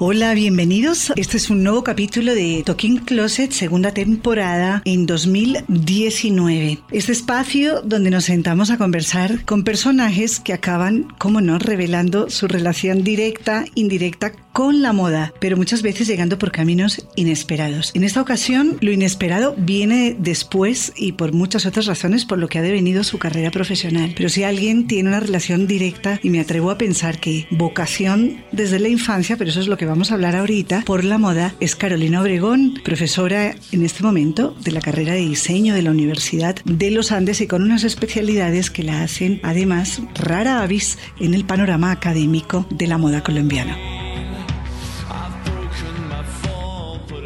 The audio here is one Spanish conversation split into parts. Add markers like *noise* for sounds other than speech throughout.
Hola, bienvenidos. Este es un nuevo capítulo de Talking Closet, segunda temporada en 2019. Este espacio donde nos sentamos a conversar con personajes que acaban, como no, revelando su relación directa, indirecta con la moda, pero muchas veces llegando por caminos inesperados. En esta ocasión, lo inesperado viene después y por muchas otras razones por lo que ha devenido su carrera profesional. Pero si alguien tiene una relación directa, y me atrevo a pensar que vocación desde la infancia, pero eso es lo que vamos a hablar ahorita, por la moda, es Carolina Obregón, profesora en este momento de la carrera de diseño de la Universidad de los Andes y con unas especialidades que la hacen además rara avis en el panorama académico de la moda colombiana.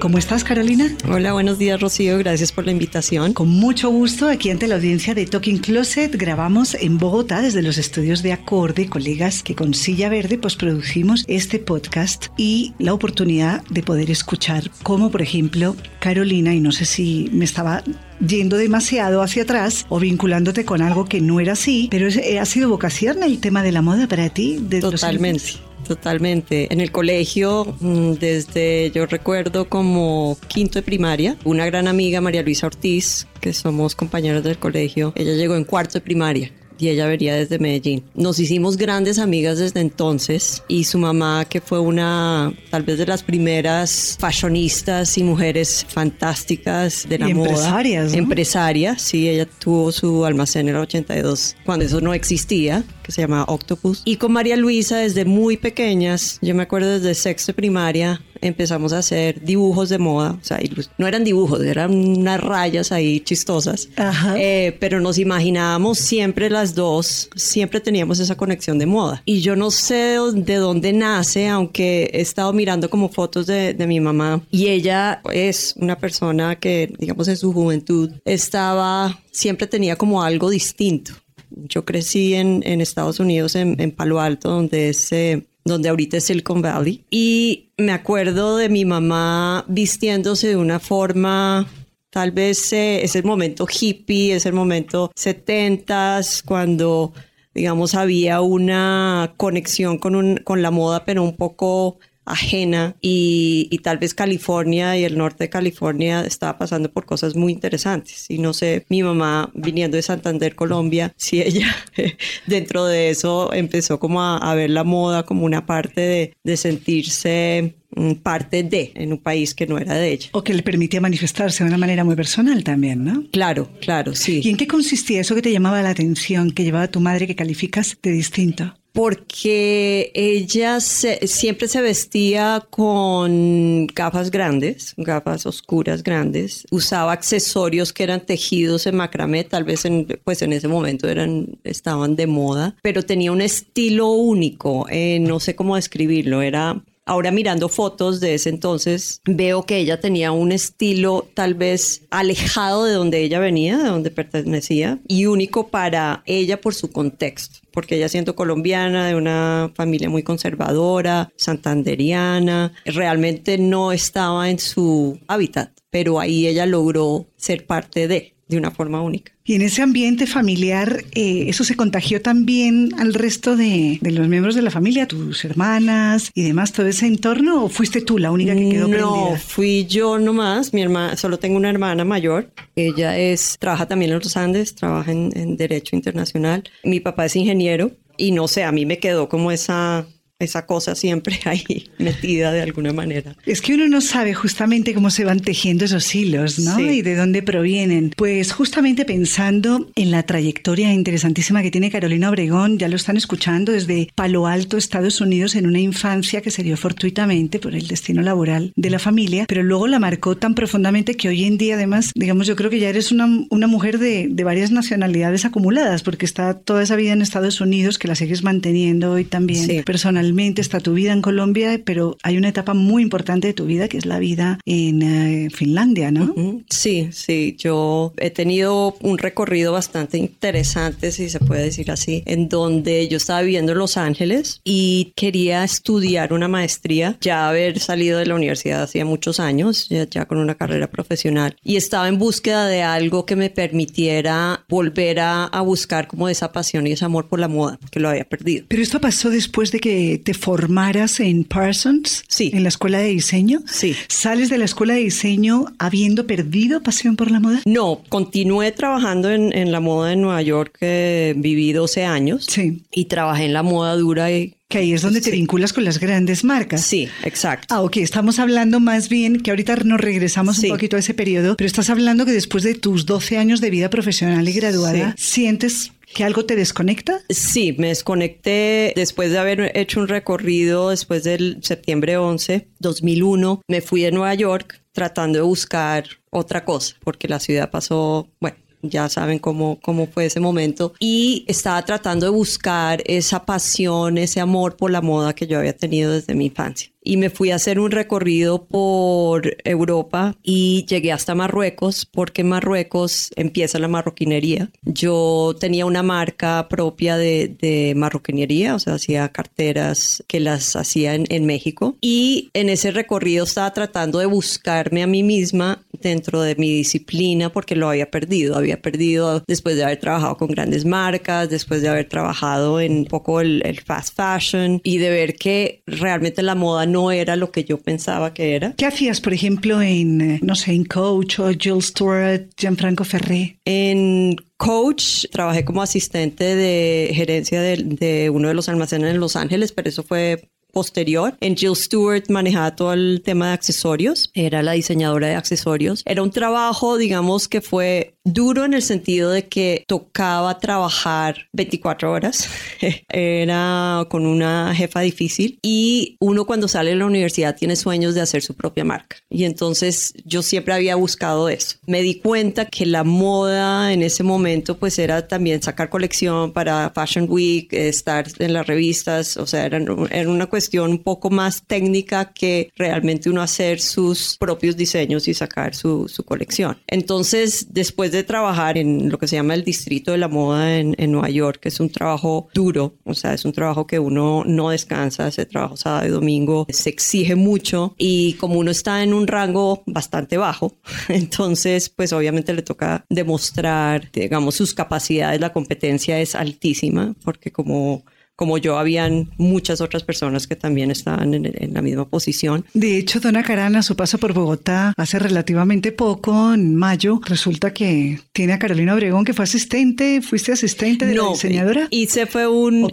¿Cómo estás, Carolina? Hola, buenos días, Rocío. Gracias por la invitación. Con mucho gusto, aquí ante la audiencia de Talking Closet, grabamos en Bogotá desde los estudios de Acorde, colegas que con Silla Verde pues producimos este podcast y la oportunidad de poder escuchar como, por ejemplo, Carolina, y no sé si me estaba yendo demasiado hacia atrás o vinculándote con algo que no era así, pero ha sido vocación el tema de la moda para ti. De Totalmente. Totalmente. En el colegio, mm, desde yo recuerdo como quinto de primaria, una gran amiga, María Luisa Ortiz, que somos compañeros del colegio, ella llegó en cuarto de primaria y ella vería desde Medellín. Nos hicimos grandes amigas desde entonces y su mamá, que fue una tal vez de las primeras fashionistas y mujeres fantásticas de la moda. Empresarias. Empresarias, sí, ella tuvo su almacén en el 82, cuando eso no existía, que se llamaba Octopus. Y con María Luisa desde muy pequeñas, yo me acuerdo desde sexto de primaria, empezamos a hacer dibujos de moda, o sea, no eran dibujos, eran unas rayas ahí chistosas, eh, pero nos imaginábamos siempre las dos, siempre teníamos esa conexión de moda. Y yo no sé de dónde nace, aunque he estado mirando como fotos de, de mi mamá y ella es una persona que, digamos, en su juventud estaba, siempre tenía como algo distinto. Yo crecí en, en Estados Unidos, en, en, Palo Alto, donde es eh, donde ahorita es Silicon Valley. Y me acuerdo de mi mamá vistiéndose de una forma Tal vez eh, es el momento hippie, es el momento setentas, cuando, digamos, había una conexión con, un, con la moda, pero un poco ajena y, y, tal vez California y el norte de California estaba pasando por cosas muy interesantes y no sé, mi mamá viniendo de Santander, Colombia, si ella *laughs* dentro de eso empezó como a, a ver la moda como una parte de, de sentirse mm, parte de en un país que no era de ella. O que le permitía manifestarse de una manera muy personal también, ¿no? Claro, claro, sí. ¿Y en qué consistía eso que te llamaba la atención, que llevaba tu madre que calificas de distinto? Porque ella siempre se vestía con gafas grandes, gafas oscuras grandes, usaba accesorios que eran tejidos en macramé, tal vez en, pues en ese momento eran, estaban de moda, pero tenía un estilo único, eh, no sé cómo describirlo, era Ahora mirando fotos de ese entonces, veo que ella tenía un estilo tal vez alejado de donde ella venía, de donde pertenecía, y único para ella por su contexto, porque ella siendo colombiana, de una familia muy conservadora, santanderiana, realmente no estaba en su hábitat, pero ahí ella logró ser parte de de una forma única. Y en ese ambiente familiar, eh, ¿eso se contagió también al resto de, de, los miembros de la familia, tus hermanas y demás, todo ese entorno? ¿O fuiste tú la única que quedó no, prendida? fui yo nomás. Mi hermana, solo tengo una hermana mayor. Ella es, trabaja también en los Andes, trabaja en, en Derecho Internacional. Mi papá es ingeniero y no sé, a mí me quedó como esa esa cosa siempre *laughs* ahí metida de alguna manera. Es que uno no sabe justamente cómo se van tejiendo esos hilos, ¿no? Sí. Y de dónde provienen. Pues justamente pensando en la trayectoria interesantísima que tiene Carolina Obregón, ya lo están escuchando desde Palo Alto, Estados Unidos, en una infancia que se dio fortuitamente por el destino laboral de la familia, pero luego la marcó tan profundamente que hoy en día además, digamos, yo creo que ya eres una, una mujer de, de varias nacionalidades acumuladas, porque está toda esa vida en Estados Unidos que la sigues manteniendo hoy también Sí. personalmente está tu vida en Colombia, pero hay una etapa muy importante de tu vida que es la vida en eh, Finlandia, ¿no? Mm, Sí, sí, yo he tenido un recorrido bastante interesante, si se puede decir así, en donde yo estaba viviendo en Los Ángeles y quería estudiar una maestría, ya haber salido de la universidad hacía muchos años, ya, ya con una carrera profesional, y estaba en búsqueda de algo que me permitiera volver a, a buscar como esa pasión y ese amor por la moda, que lo había perdido. Pero esto pasó después de que te formaras en Parsons, Sí. en la escuela de diseño. Sí. ¿Sales de la escuela de diseño habiendo perdido pasión por la moda? No, continué trabajando en, en la moda en Nueva York, eh, viví 12 años Sí. y trabajé en la moda dura y Que ahí es donde te Sí. vinculas con las grandes marcas. sí, exacto. Ah, ok, estamos hablando más bien, que ahorita nos regresamos Sí. un poquito a ese periodo, pero estás hablando que después de tus 12 años de vida profesional y graduada, ¿sientes que algo te desconecta? Sí, me desconecté después de haber hecho un recorrido después del septiembre 11, 2001. Me fui a Nueva York tratando de buscar otra cosa, porque la ciudad pasó, bueno, ya saben cómo, cómo fue ese momento. Y estaba tratando de buscar esa pasión, ese amor por la moda que yo había tenido desde mi infancia. Y me fui a hacer un recorrido por Europa y llegué hasta Marruecos porque en Marruecos empieza la marroquinería. Yo tenía una marca propia de, de marroquinería, o sea, hacía carteras que las hacía en, en México. Y en ese recorrido estaba tratando de buscarme a mí misma dentro de mi disciplina porque lo había perdido. Había perdido después de haber trabajado con grandes marcas, después de haber trabajado en un poco el, el fast fashion y de ver que realmente la moda no era lo que yo pensaba que era. ¿Qué hacías, por ejemplo, en, eh, no sé, en Coach o Jules Stewart, Gianfranco Ferré? En Coach trabajé como asistente de gerencia de, de uno de los almacenes en Los Ángeles, pero eso fue posterior. En Jill Stewart manejaba todo el tema de accesorios, era la diseñadora de accesorios. Era un trabajo, digamos, que fue duro en el sentido de que tocaba trabajar 24 horas. *laughs* era con una jefa difícil y uno cuando sale de la universidad tiene sueños de hacer su propia marca. Y entonces yo siempre había buscado eso. Me di cuenta que la moda en ese momento pues era también sacar colección para Fashion Week, estar en las revistas, o sea, era, era una cuestión un poco más técnica que realmente uno hacer sus propios diseños y sacar su, su colección. Entonces, después de trabajar en lo que se llama el distrito de la moda en, en Nueva York, que es un trabajo duro, o sea, es un trabajo que uno no descansa, ese trabajo sábado y domingo, se exige mucho y como uno está en un rango bastante bajo, *laughs* entonces pues obviamente le toca demostrar, digamos, sus capacidades, la competencia es altísima porque como como yo, habían muchas otras personas que también estaban en, en, la misma posición. De hecho, Donna Carana, su paso por Bogotá hace relativamente poco, en mayo, resulta que tiene a Carolina Obregón, que fue asistente, fuiste asistente de no, la diseñadora. Hice fue un,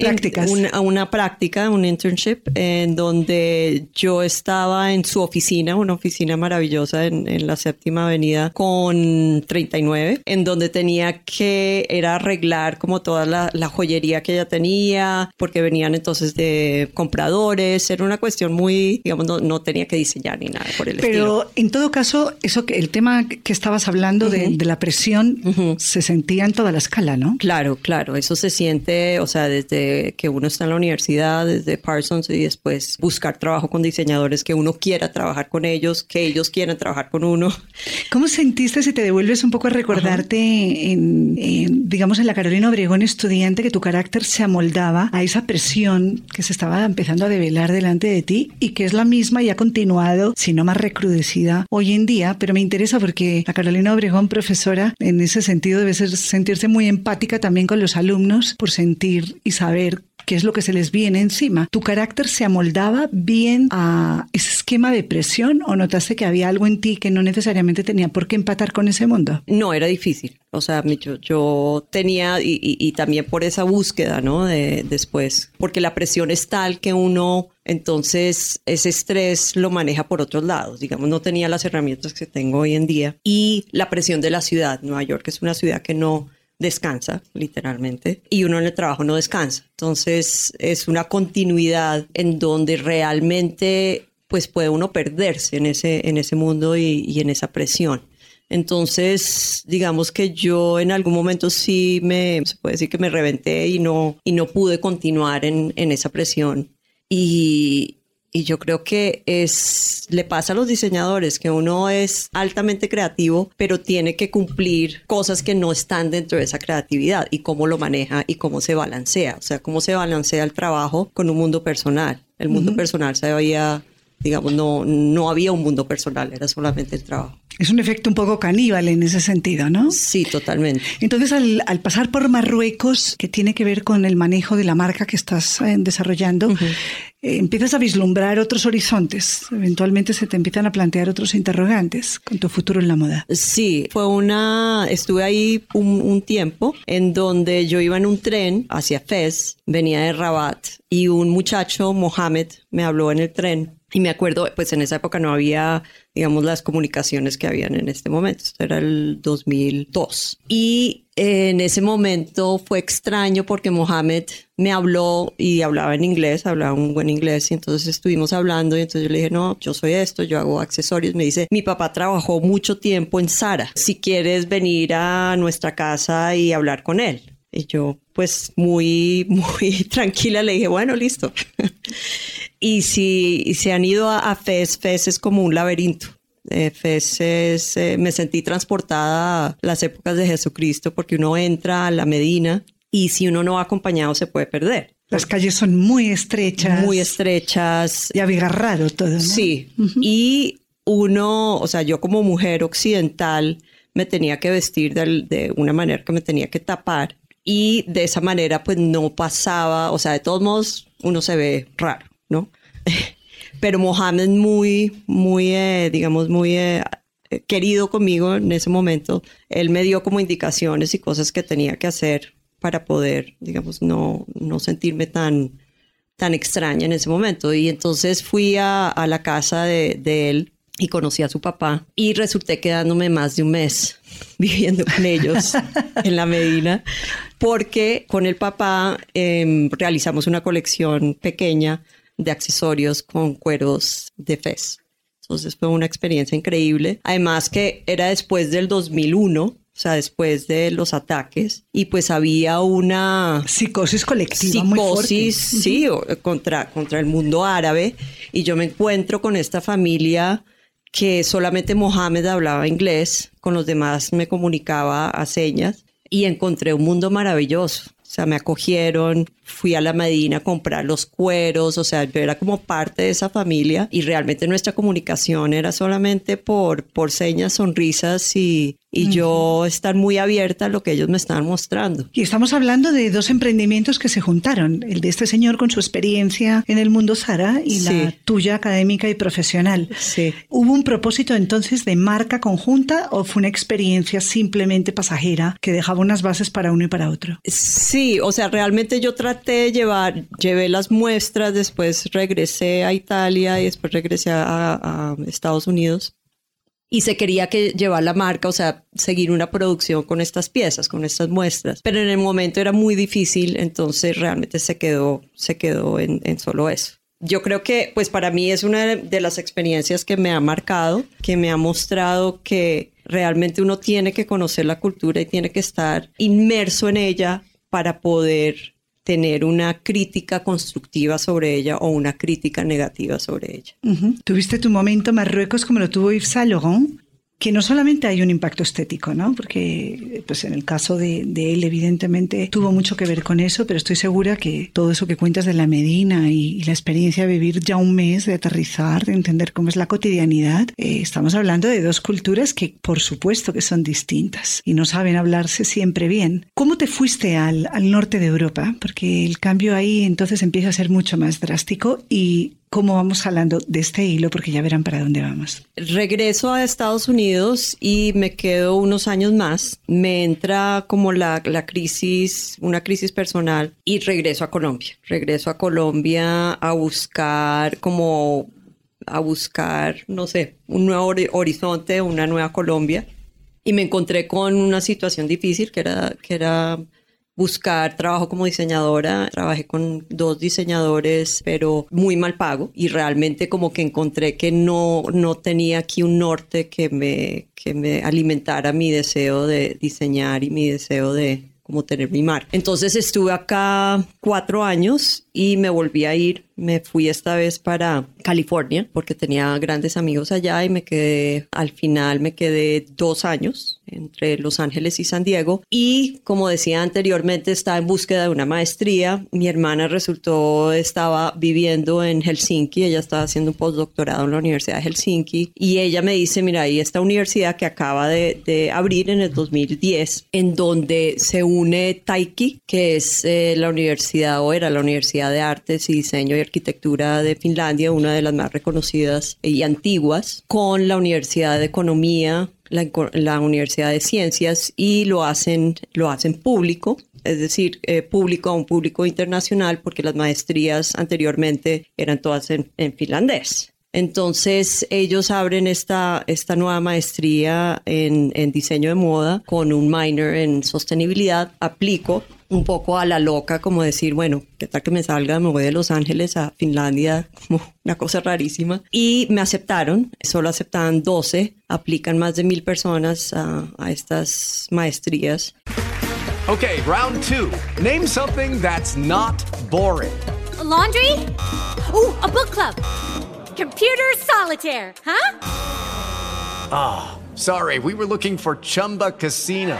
una, una práctica, un internship, en donde yo estaba en su oficina, una oficina maravillosa en, en la séptima avenida con 39, en donde tenía que era arreglar como toda la, la joyería que ella tenía, porque venían entonces de compradores, era una cuestión muy, digamos, no, no tenía que diseñar ni nada por el Pero estilo. en todo caso, eso que el tema que estabas hablando uh -huh. de, de, la presión uh -huh. se sentía en toda la escala, ¿no? Claro, claro, eso se siente, o sea, desde que uno está en la universidad, desde Parsons y después buscar trabajo con diseñadores que uno quiera trabajar con ellos, que ellos quieran trabajar con uno. ¿Cómo sentiste si te devuelves un poco a recordarte en, en, digamos, en la Carolina Obregón estudiante que tu carácter se amoldaba a esa presión que se estaba empezando a develar delante de ti y que es la misma y ha continuado, si no más recrudecida hoy en día, pero me interesa porque la Carolina Obregón, profesora, en ese sentido debe ser, sentirse muy empática también con los alumnos por sentir y saber qué es lo que se les viene encima. ¿Tu carácter se amoldaba bien a ese esquema de presión o notaste que había algo en ti que no necesariamente tenía por qué empatar con ese mundo? No, era difícil. O sea, yo, tenía, y, también por esa búsqueda, ¿no? De, después, porque la presión es tal que uno, entonces, ese estrés lo maneja por otros lados. Digamos, no tenía las herramientas que tengo hoy en día. Y la presión de la ciudad. Nueva York es una ciudad que no descansa, literalmente, y uno en el trabajo no descansa. Entonces es una continuidad en donde realmente pues puede uno perderse en ese, en ese mundo y, y en esa presión. Entonces, digamos que yo en algún momento sí me, se puede decir que me reventé y no, y no pude continuar en, en esa presión. Y, y yo creo que es, le pasa a los diseñadores que uno es altamente creativo, pero tiene que cumplir cosas que no están dentro de esa creatividad y cómo lo maneja y cómo se balancea. O sea, cómo se balancea el trabajo con un mundo personal. El mundo uh -huh. personal se había, digamos, no, no había un mundo personal, era solamente el trabajo. Es un efecto un poco caníbal en ese sentido, ¿no? Sí, totalmente. Entonces, al, al, pasar por Marruecos, que tiene que ver con el manejo de la marca que estás eh, desarrollando, uh -huh. eh, empiezas a vislumbrar otros horizontes. Eventualmente se te empiezan a plantear otros interrogantes con tu futuro en la moda. Sí, fue una. Estuve ahí un, un tiempo en donde yo iba en un tren hacia Fez, venía de Rabat, y un muchacho, Mohamed, me habló en el tren y me acuerdo, pues en esa época no había, digamos, las comunicaciones que habían en este momento. Esto era el 2002. Y en ese momento fue extraño porque Mohamed me habló y hablaba en inglés, hablaba un buen inglés. Y entonces estuvimos hablando y entonces yo le dije, no, yo soy esto, yo hago accesorios. Me dice, mi papá trabajó mucho tiempo en Sara. Si quieres venir a nuestra casa y hablar con él. Y yo, pues muy, *laughs* muy tranquila, le dije, bueno, listo. Y si se han ido a, a Fez, Fez es como un laberinto. Eh, Fez es, eh, me sentí transportada a las épocas de Jesucristo porque uno entra a la Medina y si uno no va acompañado se puede perder. Las calles son muy estrechas. Muy estrechas. Y abigarrado todo. ¿no? Sí. Uh -huh. Y uno, o sea, yo como mujer occidental me tenía que vestir de, de una manera que me tenía que tapar y de esa manera pues no pasaba, o sea, de todos modos uno se ve raro, ¿no? *laughs* Pero Mohamed muy, muy, eh, digamos, muy eh, querido conmigo en ese momento, él me dio como indicaciones y cosas que tenía que hacer para poder, digamos, no, no sentirme tan, tan extraña en ese momento. Y entonces fui a, a la casa de, de él y conocí a su papá y resulté quedándome más de un mes *laughs* viviendo con ellos *laughs* en la Medina porque con el papá eh, realizamos una colección pequeña de accesorios con cueros de Fez. Entonces fue una experiencia increíble. Además que era después del 2001, o sea, después de los ataques, y pues había una psicosis colectiva. Psicosis, muy sí, contra, contra el mundo árabe. Y yo me encuentro con esta familia que solamente Mohamed hablaba inglés, con los demás me comunicaba a señas y encontré un mundo maravilloso. O sea, me acogieron, fui a la Medina a comprar los cueros, o sea, yo era como parte de esa familia y realmente nuestra comunicación era solamente por, por señas, sonrisas y, y uh -huh. yo estar muy abierta a lo que ellos me estaban mostrando. Y estamos hablando de dos emprendimientos que se juntaron, el de este señor con su experiencia en el mundo Sara y sí. la tuya académica y profesional. Sí. ¿Hubo un propósito entonces de marca conjunta o fue una experiencia simplemente pasajera que dejaba unas bases para uno y para otro? Sí, o sea, realmente yo traté de llevar, llevé las muestras, después regresé a Italia y después regresé a, a Estados Unidos y se quería que llevar la marca, o sea, seguir una producción con estas piezas, con estas muestras. Pero en el momento era muy difícil, entonces realmente se quedó, se quedó en, en solo eso. Yo creo que, pues para mí es una de las experiencias que me ha marcado, que me ha mostrado que realmente uno tiene que conocer la cultura y tiene que estar inmerso en ella para poder tener una crítica constructiva sobre ella o una crítica negativa sobre ella. ¿Tuviste tu momento Marruecos como lo tuvo Yves Saint Laurent? Que no solamente hay un impacto estético, ¿no? Porque pues en el caso de, él evidentemente tuvo mucho que ver con eso, pero estoy segura que todo eso que cuentas de la Medina y, y la experiencia de vivir ya un mes, de aterrizar, de entender cómo es la cotidianidad, eh, estamos hablando de dos culturas que por supuesto que son distintas y no saben hablarse siempre bien. ¿Cómo te fuiste al, al norte de Europa? Porque el cambio ahí entonces empieza a ser mucho más drástico y cómo vamos hablando de este hilo, porque ya verán para dónde vamos. Regreso a Estados Unidos y me quedo unos años más. Me entra como la, la, crisis, una crisis personal y regreso a Colombia. Regreso a Colombia a buscar como a buscar, no sé, un nuevo horizonte, una nueva Colombia. Y me encontré con una situación difícil que era, que era buscar trabajo como diseñadora. Trabajé con dos diseñadores, pero muy mal pago y realmente como que encontré que no, no tenía aquí un norte que me, que me alimentara mi deseo de diseñar y mi deseo de como tener mi mar. Entonces estuve acá cuatro años y me volví a ir. Me fui esta vez para California porque tenía grandes amigos allá y me quedé, al final me quedé dos años entre Los Ángeles y San Diego. Y como decía anteriormente, estaba en búsqueda de una maestría. Mi hermana resultó, estaba viviendo en Helsinki, ella estaba haciendo un postdoctorado en la Universidad de Helsinki. Y ella me dice, mira, hay esta universidad que acaba de, de abrir en el 2010, en donde se une Taiki, que es eh, la universidad o era la Universidad de Artes y Diseño y Arquitectura de Finlandia, una de las más reconocidas y antiguas, con la Universidad de Economía la, la, Universidad de Ciencias y lo hacen, lo hacen público, es decir, eh, público a un público internacional, porque las maestrías anteriormente eran todas en, en finlandés. Entonces ellos abren esta, esta nueva maestría en, en, diseño de moda con un minor en sostenibilidad. Aplico un poco a la loca, como decir, bueno, ¿qué tal que me salga? Me voy de Los Ángeles a Finlandia, *laughs* como una cosa rarísima. Y me aceptaron, solo aceptaban 12, aplican más de mil personas a, a estas maestrías. Okay, round two. Name something that's not boring. A laundry? Ooh, a book club. Computer solitaire, huh? Ah, oh, sorry, we were looking for Chumba Casino.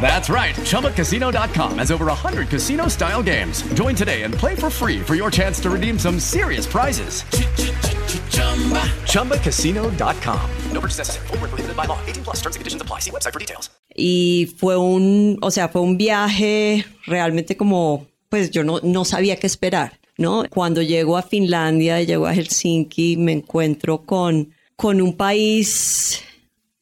That's right. ChumbaCasino.com has over 100 casino style games. Join today and play for free for your chance to redeem some serious prizes. ChumbaCasino.com. No purchase necessary. Full prohibited by law. 18 plus terms and conditions apply. See website for details. Y fue un, o sea, fue un viaje realmente como, pues yo no, no sabía qué esperar, ¿no? Cuando llego a Finlandia, llego a Helsinki, me encuentro con, con un país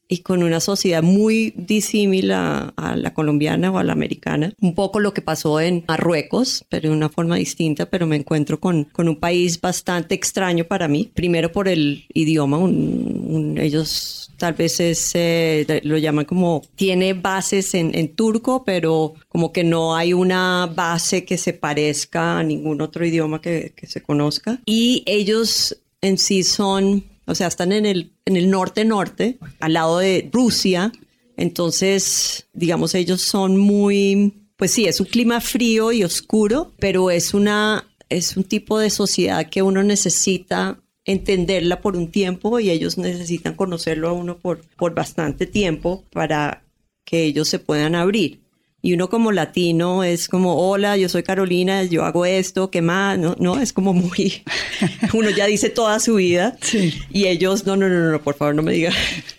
y con una sociedad muy disímil a, a, la colombiana o a la americana. Un poco lo que pasó en Marruecos, pero de una forma distinta, pero me encuentro con, con un país bastante extraño para mí. Primero por el idioma, un, un, ellos tal vez es, eh, lo llaman como, tiene bases en, en turco, pero como que no hay una base que se parezca a ningún otro idioma que, que se conozca. Y ellos en sí son o sea, están en el, en el norte-norte, al lado de Rusia. Entonces, digamos, ellos son muy, pues sí, es un clima frío y oscuro, pero es una, es un tipo de sociedad que uno necesita entenderla por un tiempo y ellos necesitan conocerlo a uno por, por bastante tiempo para que ellos se puedan abrir y uno como latino es como, hola, yo soy Carolina, yo hago esto, ¿qué más? No, no es como muy, *laughs* uno ya dice toda su vida sí. y ellos, no, no, no, no, por favor, no me diga,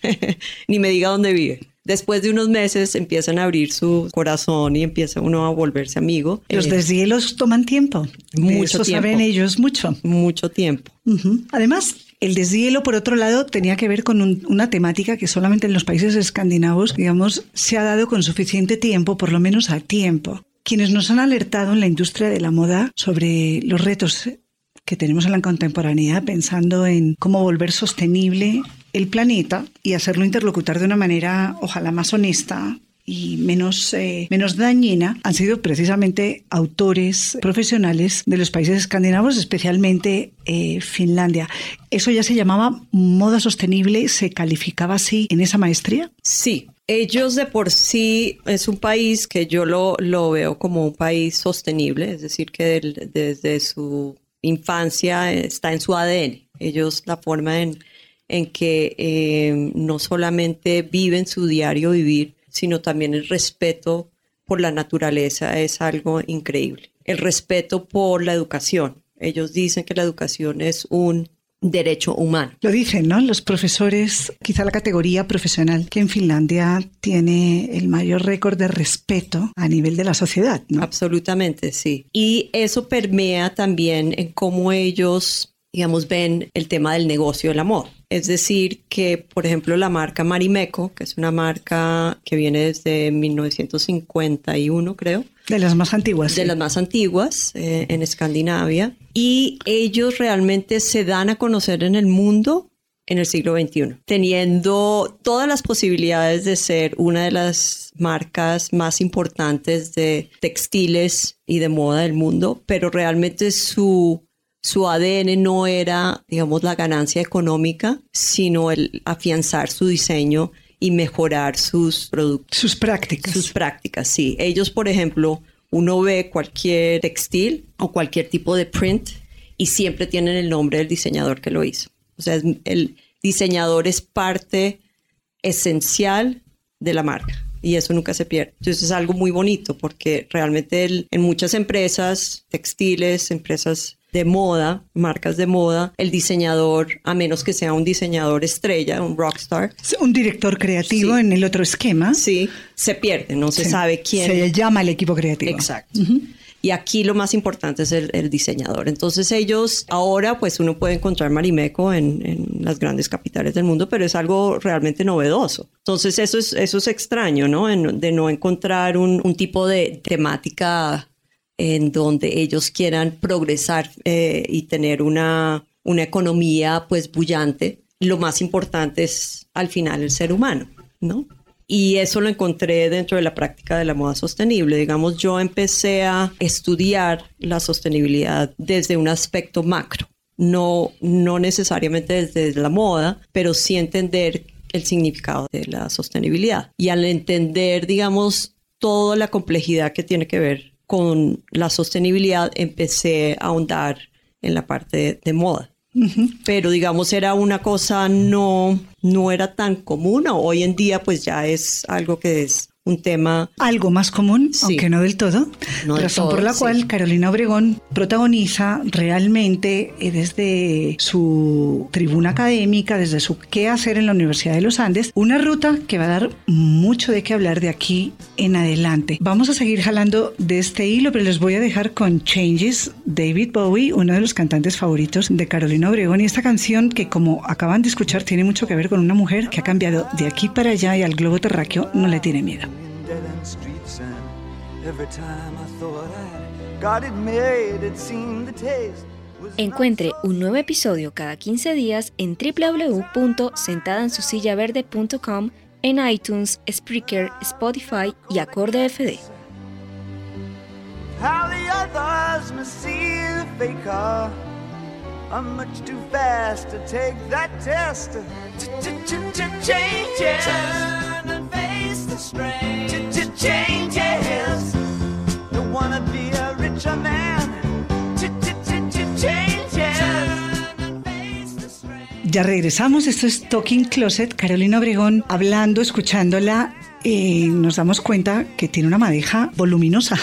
*laughs* ni me diga dónde vive. Después de unos meses empiezan a abrir su corazón y empieza uno a volverse amigo. Los eh, deshielos toman tiempo. Mucho eso tiempo. saben ellos mucho. Mucho tiempo. Uh -huh. Además, el deshielo, por otro lado, tenía que ver con un, una temática que solamente en los países escandinavos, digamos, se ha dado con suficiente tiempo, por lo menos a tiempo. Quienes nos han alertado en la industria de la moda sobre los retos que tenemos en la contemporaneidad, pensando en cómo volver sostenible el planeta y hacerlo interlocutar de una manera, ojalá más honesta, y menos, eh, menos dañina han sido precisamente autores profesionales de los países escandinavos, especialmente eh, Finlandia. ¿Eso ya se llamaba moda sostenible? ¿Se calificaba así en esa maestría? Sí. Ellos de por sí es un país que yo lo, lo veo como un país sostenible, es decir, que del, desde su infancia está en su ADN. Ellos la forma en en que eh, no solamente viven su diario vivir, sino también el respeto por la naturaleza es algo increíble. El respeto por la educación. Ellos dicen que la educación es un derecho humano. Lo dicen, ¿no? Los profesores, quizá la categoría profesional que en Finlandia tiene el mayor récord de respeto a nivel de la sociedad, ¿no? Absolutamente, sí. Y eso permea también en cómo ellos digamos, ven el tema del negocio del amor. Es decir, que, por ejemplo, la marca Marimeco, que es una marca que viene desde 1951, creo. De las más antiguas. De sí. las más antiguas eh, en Escandinavia. Y ellos realmente se dan a conocer en el mundo en el siglo XXI, teniendo todas las posibilidades de ser una de las marcas más importantes de textiles y de moda del mundo, pero realmente su su ADN no era, digamos, la ganancia económica, sino el afianzar su diseño y mejorar sus productos. Sus prácticas. Sus prácticas, sí. Ellos, por ejemplo, uno ve cualquier textil o cualquier tipo de print y siempre tienen el nombre del diseñador que lo hizo. O sea, el diseñador es parte esencial de la marca y eso nunca se pierde. Entonces es algo muy bonito porque realmente el, en muchas empresas textiles, empresas de moda, marcas de moda, el diseñador, a menos que sea un diseñador estrella, un rockstar. Un director creativo Sí. en el otro esquema. Sí, se pierde, no se Sí. sabe quién. Se llama el equipo creativo. Exacto. Y aquí lo más importante es el, el diseñador. Entonces ellos, ahora pues uno puede encontrar Marimeco en, en las grandes capitales del mundo, pero es algo realmente novedoso. Entonces eso es, eso es extraño, ¿no? En- de no encontrar un, un tipo de temática en donde ellos quieran progresar eh, y tener una, una economía pues bullante. Lo más importante es al final el ser humano, ¿no? Y eso lo encontré dentro de la práctica de la moda sostenible. Digamos, yo empecé a estudiar la sostenibilidad desde un aspecto macro, no, no necesariamente desde la moda, pero sí entender el significado de la sostenibilidad. Y al entender, digamos, toda la complejidad que tiene que ver con la sostenibilidad, empecé a ahondar en la parte de, de moda. Pero digamos era una cosa no, no era tan común. Hoy en día pues ya es algo que es un tema Algo más común, Sí. aunque no del todo. No razón todo, por la sí. cual Carolina Obregón protagoniza realmente eh, desde su tribuna académica, desde su qué hacer en la Universidad de los Andes, una ruta que va a dar mucho de qué hablar de aquí en adelante. Vamos a seguir jalando de este hilo, pero les voy a dejar con Changes, David Bowie, uno de los cantantes favoritos de Carolina Obregón, y esta canción que como acaban de escuchar tiene mucho que ver con una mujer que ha cambiado de aquí para allá y al globo terráqueo no le tiene miedo. Dead end streets and every time I thought I'd got it made it seemed the taste Encuentre un nuevo episodio cada 15 días en www.sentadaensusillaverde.com en iTunes, Spreaker, Spotify y Acorde FD. how the others must see the faker I'm much too fast to take that test. Changes Turn and face the strain Changes Ya regresamos, esto es Talking Closet, Carolina Obregón hablando, escuchándola. Eh, nos damos cuenta que tiene una madeja voluminosa.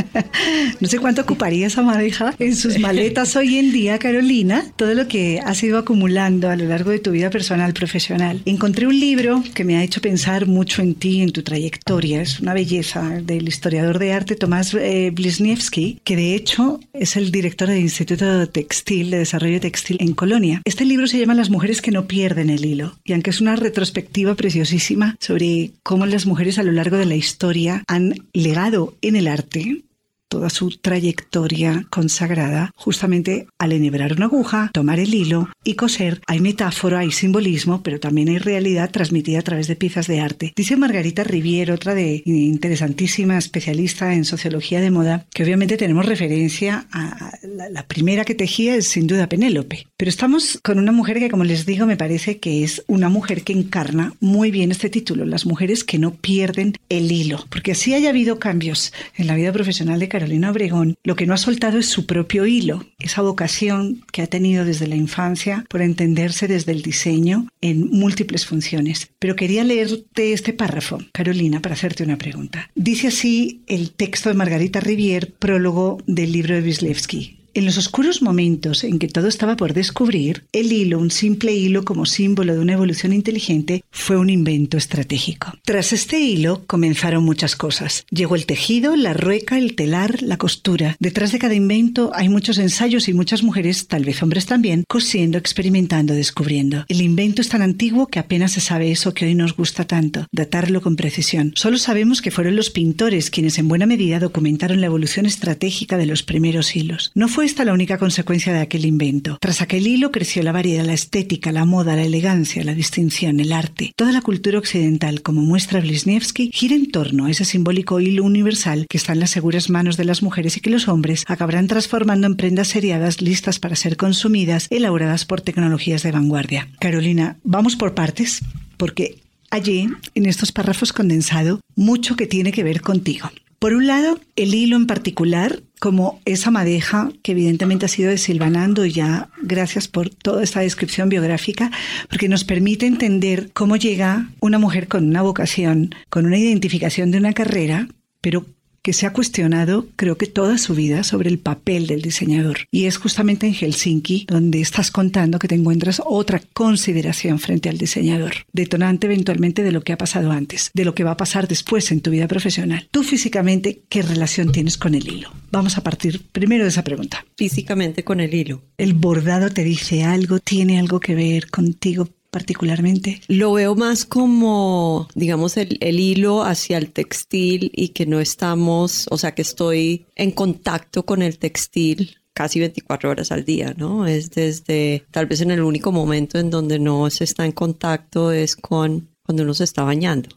*laughs* no sé cuánto ocuparía esa madeja en sus maletas hoy en día, Carolina. Todo lo que has ido acumulando a lo largo de tu vida personal, profesional. Encontré un libro que me ha hecho pensar mucho en ti, en tu trayectoria. Es una belleza del historiador de arte Tomás eh, Blisniewski, que de hecho es el director del Instituto Textil de Desarrollo Textil en Colonia. Este libro se llama Las mujeres que no pierden el hilo. Y aunque es una retrospectiva preciosísima sobre cómo las mujeres a lo largo de la historia han legado en el arte toda su trayectoria consagrada justamente al enhebrar una aguja, tomar el hilo y coser. Hay metáfora, hay simbolismo, pero también hay realidad transmitida a través de piezas de arte. Dice Margarita Rivier, otra de interesantísima especialista en sociología de moda, que obviamente tenemos referencia a la, la primera que tejía es sin duda Penélope. Pero estamos con una mujer que, como les digo, me parece que es una mujer que encarna muy bien este título, las mujeres que no pierden el hilo. Porque así haya habido cambios en la vida profesional de Carolina, Carolina Obregón, lo que no ha soltado es su propio hilo, esa vocación que ha tenido desde la infancia por entenderse desde el diseño en múltiples funciones. Pero quería leerte este párrafo, Carolina, para hacerte una pregunta. Dice así el texto de Margarita Rivier, prólogo del libro de Wisniewski. En los oscuros momentos en que todo estaba por descubrir, el hilo, un simple hilo como símbolo de una evolución inteligente, fue un invento estratégico. Tras este hilo comenzaron muchas cosas. Llegó el tejido, la rueca, el telar, la costura. Detrás de cada invento hay muchos ensayos y muchas mujeres, tal vez hombres también, cosiendo, experimentando, descubriendo. El invento es tan antiguo que apenas se sabe eso que hoy nos gusta tanto, datarlo con precisión. Solo sabemos que fueron los pintores quienes en buena medida documentaron la evolución estratégica de los primeros hilos. No fue esta la única consecuencia de aquel invento. Tras aquel hilo creció la variedad, la estética, la moda, la elegancia, la distinción, el arte. Toda la cultura occidental, como muestra Wisniewski, gira en torno a ese simbólico hilo universal que está en las seguras manos de las mujeres y que los hombres acabarán transformando en prendas seriadas listas para ser consumidas, elaboradas por tecnologías de vanguardia. Carolina, vamos por partes, porque allí, en estos párrafos condensado, mucho que tiene que ver contigo. Por un lado, el hilo en particular, como esa madeja que evidentemente ha sido desilvanando ya gracias por toda esta descripción biográfica, porque nos permite entender cómo llega una mujer con una vocación, con una identificación de una carrera, pero que se ha cuestionado, creo que toda su vida, sobre el papel del diseñador. Y es justamente en Helsinki donde estás contando que te encuentras otra consideración frente al diseñador, detonante eventualmente de lo que ha pasado antes, de lo que va a pasar después en tu vida profesional. Tú físicamente, ¿qué relación tienes con el hilo? Vamos a partir primero de esa pregunta. Físicamente con el hilo. ¿El bordado te dice algo? ¿Tiene algo que ver contigo particularmente? Lo veo más como, digamos, el, el, hilo hacia el textil y que no estamos, o sea, que estoy en contacto con el textil casi 24 horas al día, ¿no? Es desde, tal vez en el único momento en donde no se está en contacto es con cuando uno se está bañando.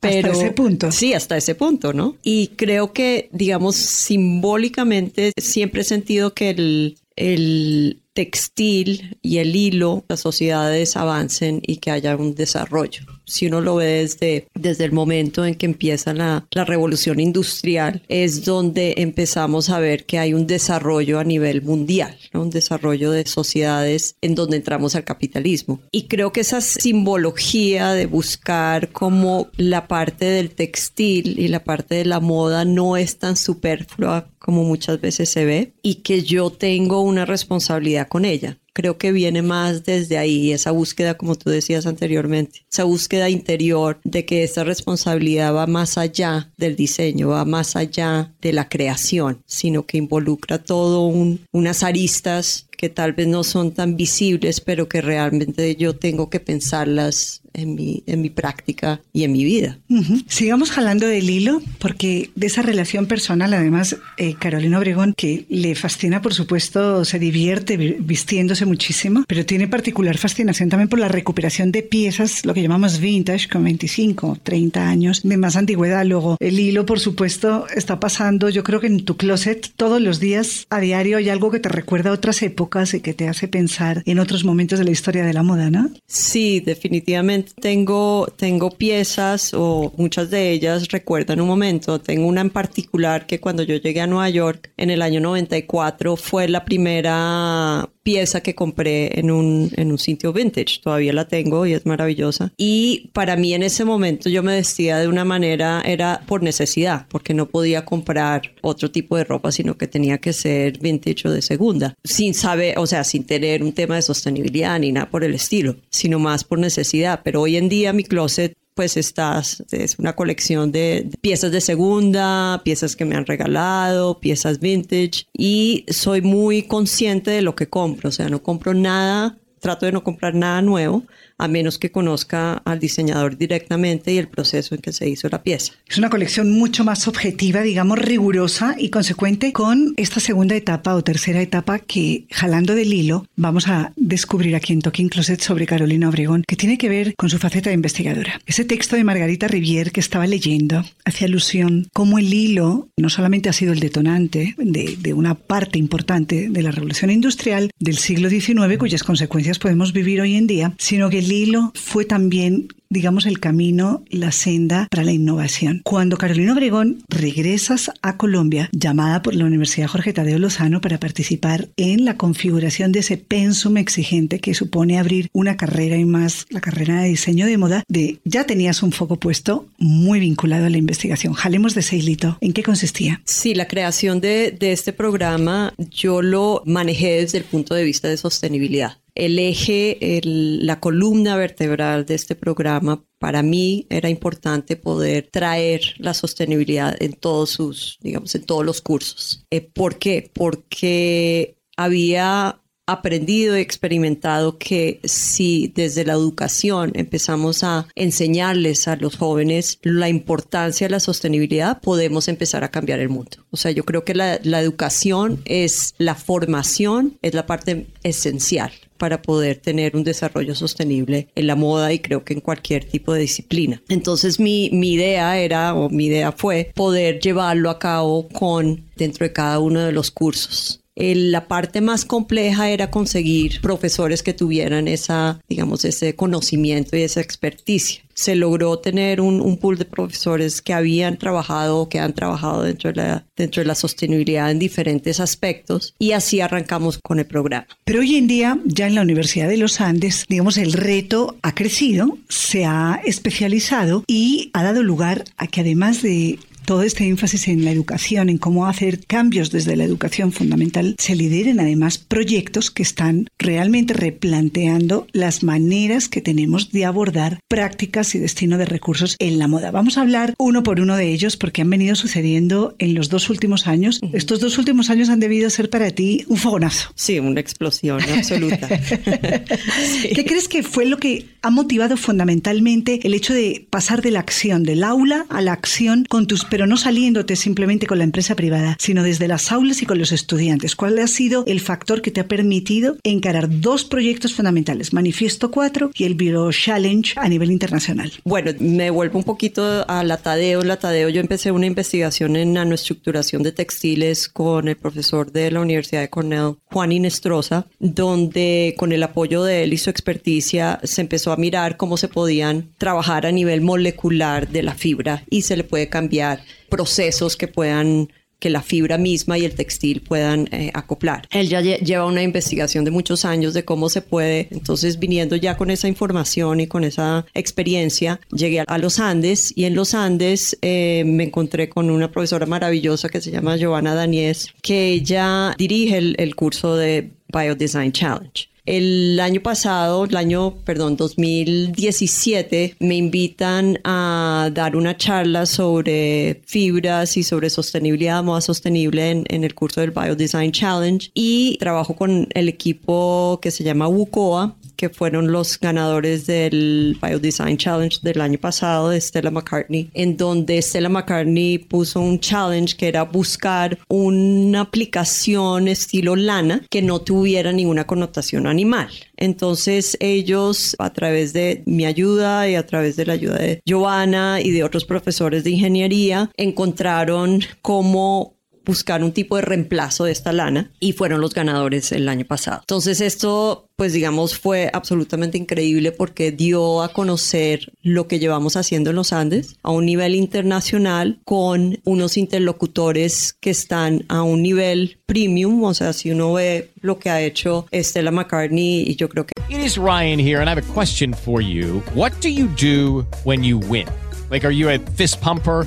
Pero, *laughs* hasta ese punto. Sí, hasta ese punto, ¿no? Y creo que, digamos, simbólicamente siempre he sentido que el, el textil y el hilo, las sociedades avancen y que haya un desarrollo. Si uno lo ve desde, desde el momento en que empieza la, la revolución industrial, es donde empezamos a ver que hay un desarrollo a nivel mundial, ¿no? un desarrollo de sociedades en donde entramos al capitalismo. Y creo que esa simbología de buscar como la parte del textil y la parte de la moda no es tan superflua como muchas veces se ve y que yo tengo una responsabilidad con ella. Creo que viene más desde ahí, esa búsqueda, como tú decías anteriormente, esa búsqueda interior de que esta responsabilidad va más allá del diseño, va más allá de la creación, sino que involucra todo un, unas aristas que tal vez no son tan visibles, pero que realmente yo tengo que pensarlas en mi, en mi práctica y en mi vida. Uh -huh. Sigamos jalando del hilo, porque de esa relación personal, además, eh, Carolina Obregón, que le fascina, por supuesto, se divierte vistiéndose muchísimo, pero tiene particular fascinación también por la recuperación de piezas, lo que llamamos vintage, con 25, 30 años de más antigüedad. Luego, el hilo, por supuesto, está pasando, yo creo que en tu closet todos los días, a diario, hay algo que te recuerda a otras épocas y que te hace pensar en otros momentos de la historia de la moda, ¿no? Sí, definitivamente tengo, tengo piezas o muchas de ellas recuerdan un momento. Tengo una en particular que cuando yo llegué a Nueva York en el año 94 fue la primera pieza que compré en un, en un sitio vintage. Todavía la tengo y es maravillosa. Y para mí en ese momento yo me vestía de una manera, era por necesidad, porque no podía comprar otro tipo de ropa, sino que tenía que ser vintage o de segunda, sin saber, o sea, sin tener un tema de sostenibilidad ni nada por el estilo, sino más por necesidad. Pero hoy en día mi closet pues estás, es una colección de piezas de segunda, piezas que me han regalado, piezas vintage y soy muy consciente de lo que compro, o sea, no compro nada, trato de no comprar nada nuevo, a menos que conozca al diseñador directamente y el proceso en que se hizo la pieza. Es una colección mucho más objetiva, digamos, rigurosa y consecuente con esta segunda etapa o tercera etapa que, jalando del hilo, vamos a descubrir aquí en Talking Closet sobre Carolina Obregón, que tiene que ver con su faceta de investigadora. Ese texto de Margarita Rivier que estaba leyendo hace alusión cómo el hilo no solamente ha sido el detonante de, de una parte importante de la revolución industrial del siglo XIX, cuyas consecuencias podemos vivir hoy en día, sino que el hilo fue también digamos, el camino, la senda para la innovación. Cuando Carolina Obregón regresas a Colombia, llamada por la Universidad Jorge Tadeo Lozano para participar en la configuración de ese pensum exigente que supone abrir una carrera y más la carrera de diseño de moda, de ya tenías un foco puesto muy vinculado a la investigación. Jalemos de ese hilito. ¿En qué consistía? Sí, la creación de, de este programa yo lo manejé desde el punto de vista de sostenibilidad el eje, el- la columna vertebral de este programa, para mí era importante poder traer la sostenibilidad en todos sus, digamos, en todos los cursos. Eh, ¿Por qué? Porque había aprendido y experimentado que si desde la educación empezamos a enseñarles a los jóvenes la importancia de la sostenibilidad, podemos empezar a cambiar el mundo. O sea, yo creo que la, la educación es la formación, es la parte esencial para poder tener un desarrollo sostenible en la moda y creo que en cualquier tipo de disciplina. Entonces mi, mi idea era, o mi idea fue, poder llevarlo a cabo con dentro de cada uno de los cursos. La parte más compleja era conseguir profesores que tuvieran esa, digamos, ese conocimiento y esa experticia. Se logró tener un, un pool de profesores que habían trabajado o que han trabajado dentro de, la, dentro de la sostenibilidad en diferentes aspectos y así arrancamos con el programa. Pero hoy en día, ya en la Universidad de los Andes, digamos, el reto ha crecido, se ha especializado y ha dado lugar a que además de todo este énfasis en la educación, en cómo hacer cambios desde la educación fundamental, se lideren además proyectos que están realmente replanteando las maneras que tenemos de abordar prácticas y destino de recursos en la moda. Vamos a hablar uno por uno de ellos porque han venido sucediendo en los dos últimos años. Estos dos últimos años han debido ser para ti un fogonazo. Sí, una explosión *laughs* absoluta. ¿Qué crees que fue lo que ha motivado fundamentalmente el hecho de pasar de la acción del aula a la acción con tus, pero no saliéndote simplemente con la empresa privada, sino desde las aulas y con los estudiantes? ¿Cuál ha sido el factor que te ha permitido encarar dos proyectos fundamentales, Manifiesto 4 y el Bureau Challenge a nivel internacional? Bueno, me vuelvo un poquito a la Tadeo. La Tadeo, yo empecé una investigación en nanoestructuración de textiles con el profesor de la Universidad de Cornell, Juan Inestrosa, donde con el apoyo de él y su experticia se empezó a mirar cómo se podían trabajar a nivel molecular de la fibra y se le puede cambiar procesos que puedan que la fibra misma y el textil puedan eh, acoplar. Él ya lle- lleva una investigación de muchos años de cómo se puede, entonces viniendo ya con esa información y con esa experiencia, llegué a, a los Andes y en los Andes eh, me encontré con una profesora maravillosa que se llama Giovanna Daniés, que ella dirige el, el curso de Biodesign Challenge. El año pasado, el año, perdón, 2017, me invitan a dar una charla sobre fibras y sobre sostenibilidad, moda sostenible en, en el curso del Biodesign Challenge. Y trabajo con el equipo que se llama WUCOA, que fueron los ganadores del Biodesign Challenge del año pasado de Stella McCartney, en donde Stella McCartney puso un challenge que era buscar una aplicación estilo lana que no tuviera ninguna connotación animal. Entonces ellos, a través de mi ayuda y a través de la ayuda de Giovanna y de otros profesores de ingeniería, encontraron cómo buscar un tipo de reemplazo de esta lana y fueron los ganadores el año pasado. Entonces esto, pues digamos, fue absolutamente increíble porque dio a conocer lo que llevamos haciendo en los Andes a un nivel internacional con unos interlocutores que están a un nivel premium, o sea, si uno ve lo que ha hecho Stella McCartney y yo creo que It is Ryan here, and I have a question for you. What do you do when you win? Like, are you a fist pumper?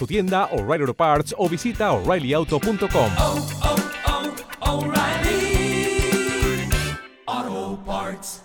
tu tienda O'Reilly Auto Parts o visita oreillyauto.com. O'Reilly Auto Parts.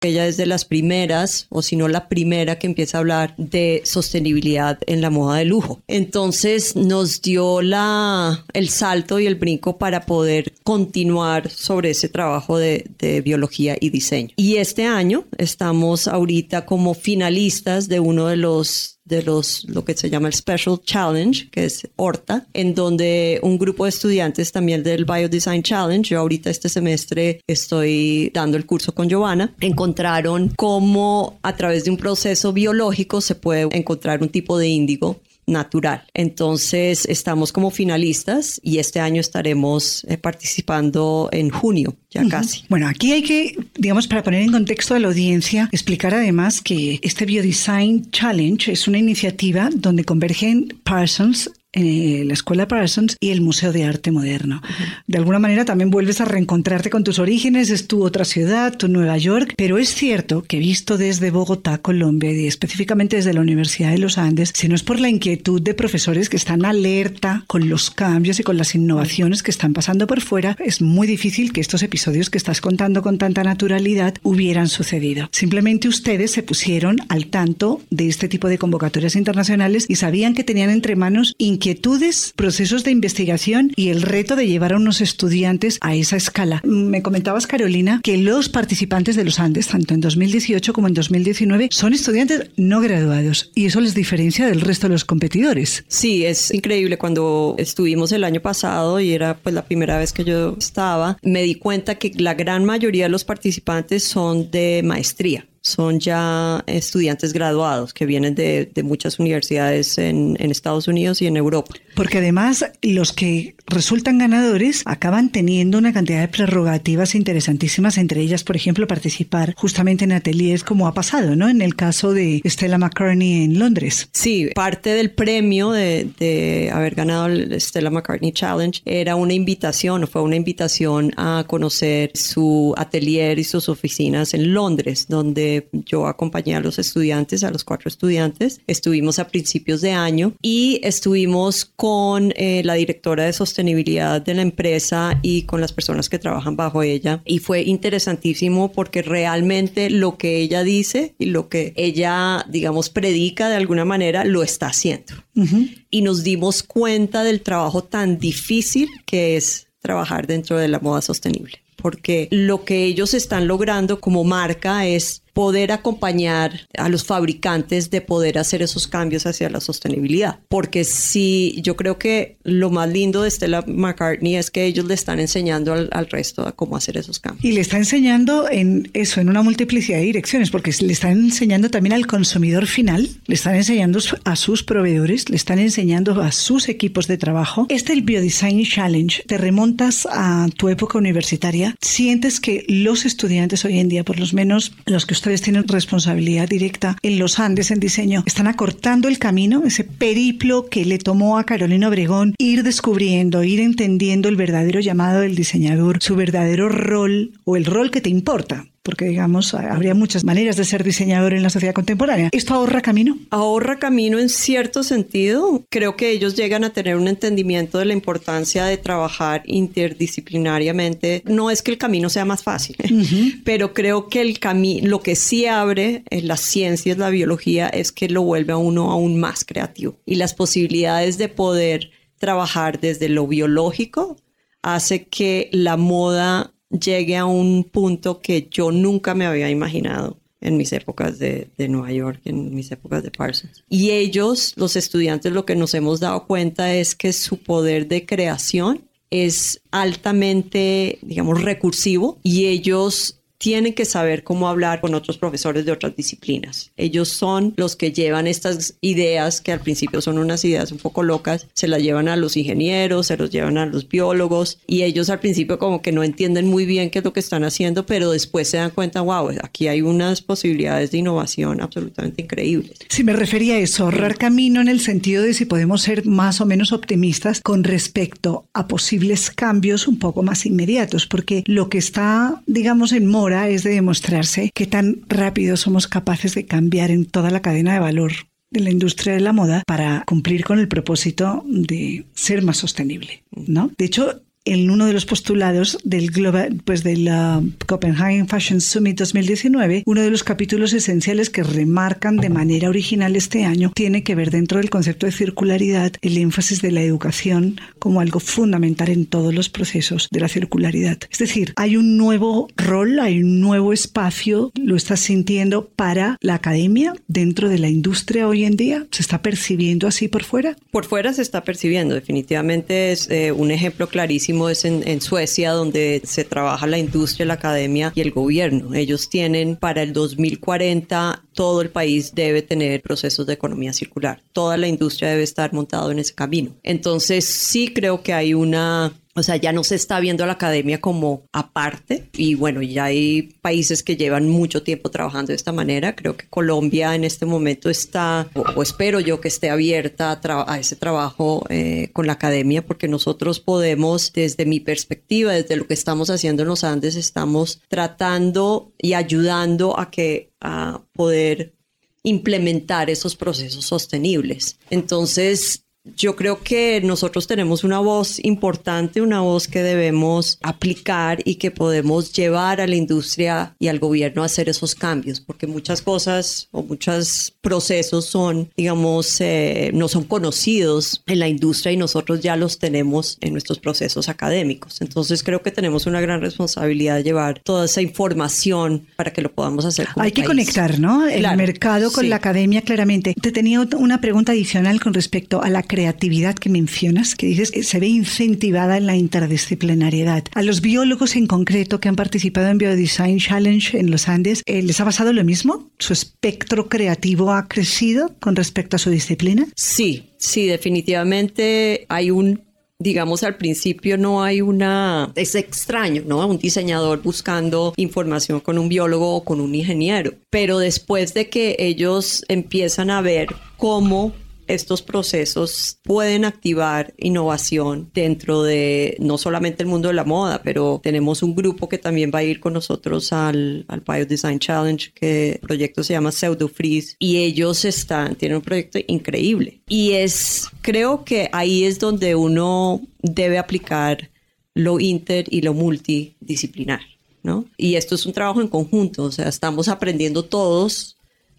Ella es de las primeras, o si no la primera que empieza a hablar de sostenibilidad en la moda de lujo. Entonces nos dio la, el salto y el brinco para poder continuar sobre ese trabajo de, de biología y diseño. Y este año estamos ahorita como finalistas de uno de los de los lo que se llama el Special Challenge, que es Horta, en donde un grupo de estudiantes también del Biodesign Challenge, yo ahorita este semestre estoy dando el curso con Giovanna, encontraron cómo a través de un proceso biológico se puede encontrar un tipo de índigo natural. Entonces estamos como finalistas y este año estaremos eh, participando en junio, ya casi. Bueno, aquí hay que, digamos, para poner en contexto a la audiencia, explicar además que este Biodesign Challenge es una iniciativa donde convergen Parsons eh, la Escuela Parsons y el Museo de Arte Moderno. De alguna manera también vuelves a reencontrarte con tus orígenes, es tu otra ciudad, tu Nueva York, pero es cierto que visto desde Bogotá, Colombia, y específicamente desde la Universidad de los Andes, si no es por la inquietud de profesores que están alerta con los cambios y con las innovaciones que están pasando por fuera, es muy difícil que estos episodios que estás contando con tanta naturalidad hubieran sucedido. Simplemente ustedes se pusieron al tanto de este tipo de convocatorias internacionales y sabían que tenían entre manos inquietudes, procesos de investigación y el reto de llevar a unos estudiantes a esa escala. Me comentabas, Carolina, que los participantes de los Andes, tanto en 2018 como en 2019, son estudiantes no graduados y eso les diferencia del resto de los competidores. Sí, es increíble. Cuando estuvimos el año pasado y era pues la primera vez que yo estaba, me di cuenta que la gran mayoría de los participantes son de maestría son ya estudiantes graduados que vienen de, de muchas universidades en, en, Estados Unidos y en Europa. Porque además los que resultan ganadores acaban teniendo una cantidad de prerrogativas interesantísimas, entre ellas, por ejemplo, participar justamente en ateliers como ha pasado, ¿no? En el caso de Stella McCartney en Londres. Sí, parte del premio de, de haber ganado el Stella McCartney Challenge era una invitación, o fue una invitación a conocer su atelier y sus oficinas en Londres, donde yo acompañé a los estudiantes, a los cuatro estudiantes. Estuvimos a principios de año y estuvimos con eh, la directora de sostenibilidad de la empresa y con las personas que trabajan bajo ella. Y fue interesantísimo porque realmente lo que ella dice y lo que ella, digamos, predica de alguna manera, lo está haciendo. Uh -huh. Y nos dimos cuenta del trabajo tan difícil que es trabajar dentro de la moda sostenible porque lo que ellos están logrando como marca es poder acompañar a los fabricantes de poder hacer esos cambios hacia la sostenibilidad. Porque si yo creo que lo más lindo de Stella McCartney es que ellos le están enseñando al, al, resto a cómo hacer esos cambios. Y le está enseñando en eso, en una multiplicidad de direcciones, porque le están enseñando también al consumidor final, le están enseñando a sus proveedores, le están enseñando a sus equipos de trabajo. Este el Biodesign Challenge, te remontas a tu época universitaria, sientes que los estudiantes hoy en día, por lo menos los que ustedes tienen responsabilidad directa en los Andes en diseño, están acortando el camino, ese periplo que le tomó a Carolina Obregón ir descubriendo, ir entendiendo el verdadero llamado del diseñador, su verdadero rol o el rol que te importa porque digamos habría muchas maneras de ser diseñador en la sociedad contemporánea. ¿Esto ahorra camino? Ahorra camino en cierto sentido. Creo que ellos llegan a tener un entendimiento de la importancia de trabajar interdisciplinariamente. No es que el camino sea más fácil, *laughs* uh -huh. pero creo que el camino, lo que sí abre en las ciencias, la biología, es que lo vuelve a uno aún más creativo y las posibilidades de poder trabajar desde lo biológico hace que la moda llegue a un punto que yo nunca me había imaginado en mis épocas de, de, Nueva York, en mis épocas de Parsons. Y ellos, los estudiantes, lo que nos hemos dado cuenta es que su poder de creación es altamente, digamos, recursivo y ellos tienen que saber cómo hablar con otros profesores de otras disciplinas. Ellos son los que llevan estas ideas, que al principio son unas ideas un poco locas, se las llevan a los ingenieros, se los llevan a los biólogos y ellos al principio como que no entienden muy bien qué es lo que están haciendo, pero después se dan cuenta, wow, aquí hay unas posibilidades de innovación absolutamente increíbles. Sí, me refería a eso, ahorrar camino en el sentido de si podemos ser más o menos optimistas con respecto a posibles cambios un poco más inmediatos, porque lo que está, digamos, en mora es de demostrarse qué tan rápido somos capaces de cambiar en toda la cadena de valor de la industria de la moda para cumplir con el propósito de ser más sostenible, ¿no? De hecho, en uno de los postulados del Global, pues del uh, Copenhagen Fashion Summit 2019, uno de los capítulos esenciales que remarcan de manera original este año tiene que ver dentro del concepto de circularidad el énfasis de la educación como algo fundamental en todos los procesos de la circularidad. Es decir, hay un nuevo rol, hay un nuevo espacio, lo estás sintiendo para la academia dentro de la industria hoy en día. ¿Se está percibiendo así por fuera? Por fuera se está percibiendo, definitivamente es eh, un ejemplo clarísimo es en, Suecia, donde se trabaja la industria, la academia y el gobierno. Ellos tienen para el 2040 todo el país debe tener procesos de economía circular. Toda la industria debe estar montado en ese camino. Entonces sí creo que hay una o sea, ya no se está viendo a la academia como aparte y bueno, ya hay países que llevan mucho tiempo trabajando de esta manera. Creo que Colombia en este momento está, o, espero yo que esté abierta a, ese trabajo eh, con la academia porque nosotros podemos, desde mi perspectiva, desde lo que estamos haciendo en los Andes, estamos tratando y ayudando a que a poder implementar esos procesos sostenibles. Entonces, yo creo que nosotros tenemos una voz importante, una voz que debemos aplicar y que podemos llevar a la industria y al gobierno a hacer esos cambios, porque muchas cosas o muchos procesos son, digamos, eh, no son conocidos en la industria y nosotros ya los tenemos en nuestros procesos académicos. Entonces creo que tenemos una gran responsabilidad de llevar toda esa información para que lo podamos hacer. Hay que conectar, ¿no? El mercado con la academia, claramente. Te tenía una pregunta adicional con respecto a la creatividad que mencionas, que dices que se ve incentivada en la interdisciplinariedad. A los biólogos en concreto que han participado en Biodesign Challenge en los Andes, eh, ¿les ha pasado lo mismo? ¿Su espectro creativo ha crecido con respecto a su disciplina? Sí, sí, definitivamente hay un digamos al principio no hay una, es extraño, ¿no? Un diseñador buscando información con un biólogo o con un ingeniero, pero después de que ellos empiezan a ver cómo estos procesos pueden activar innovación dentro de no solamente el mundo de la moda, pero tenemos un grupo que también va a ir con nosotros al, al Biodesign Challenge, que el proyecto se llama Pseudo Freeze, y ellos están, tienen un proyecto increíble. Y es, creo que ahí es donde uno debe aplicar lo inter y lo multidisciplinar, ¿no? Y esto es un trabajo en conjunto, o sea, estamos aprendiendo todos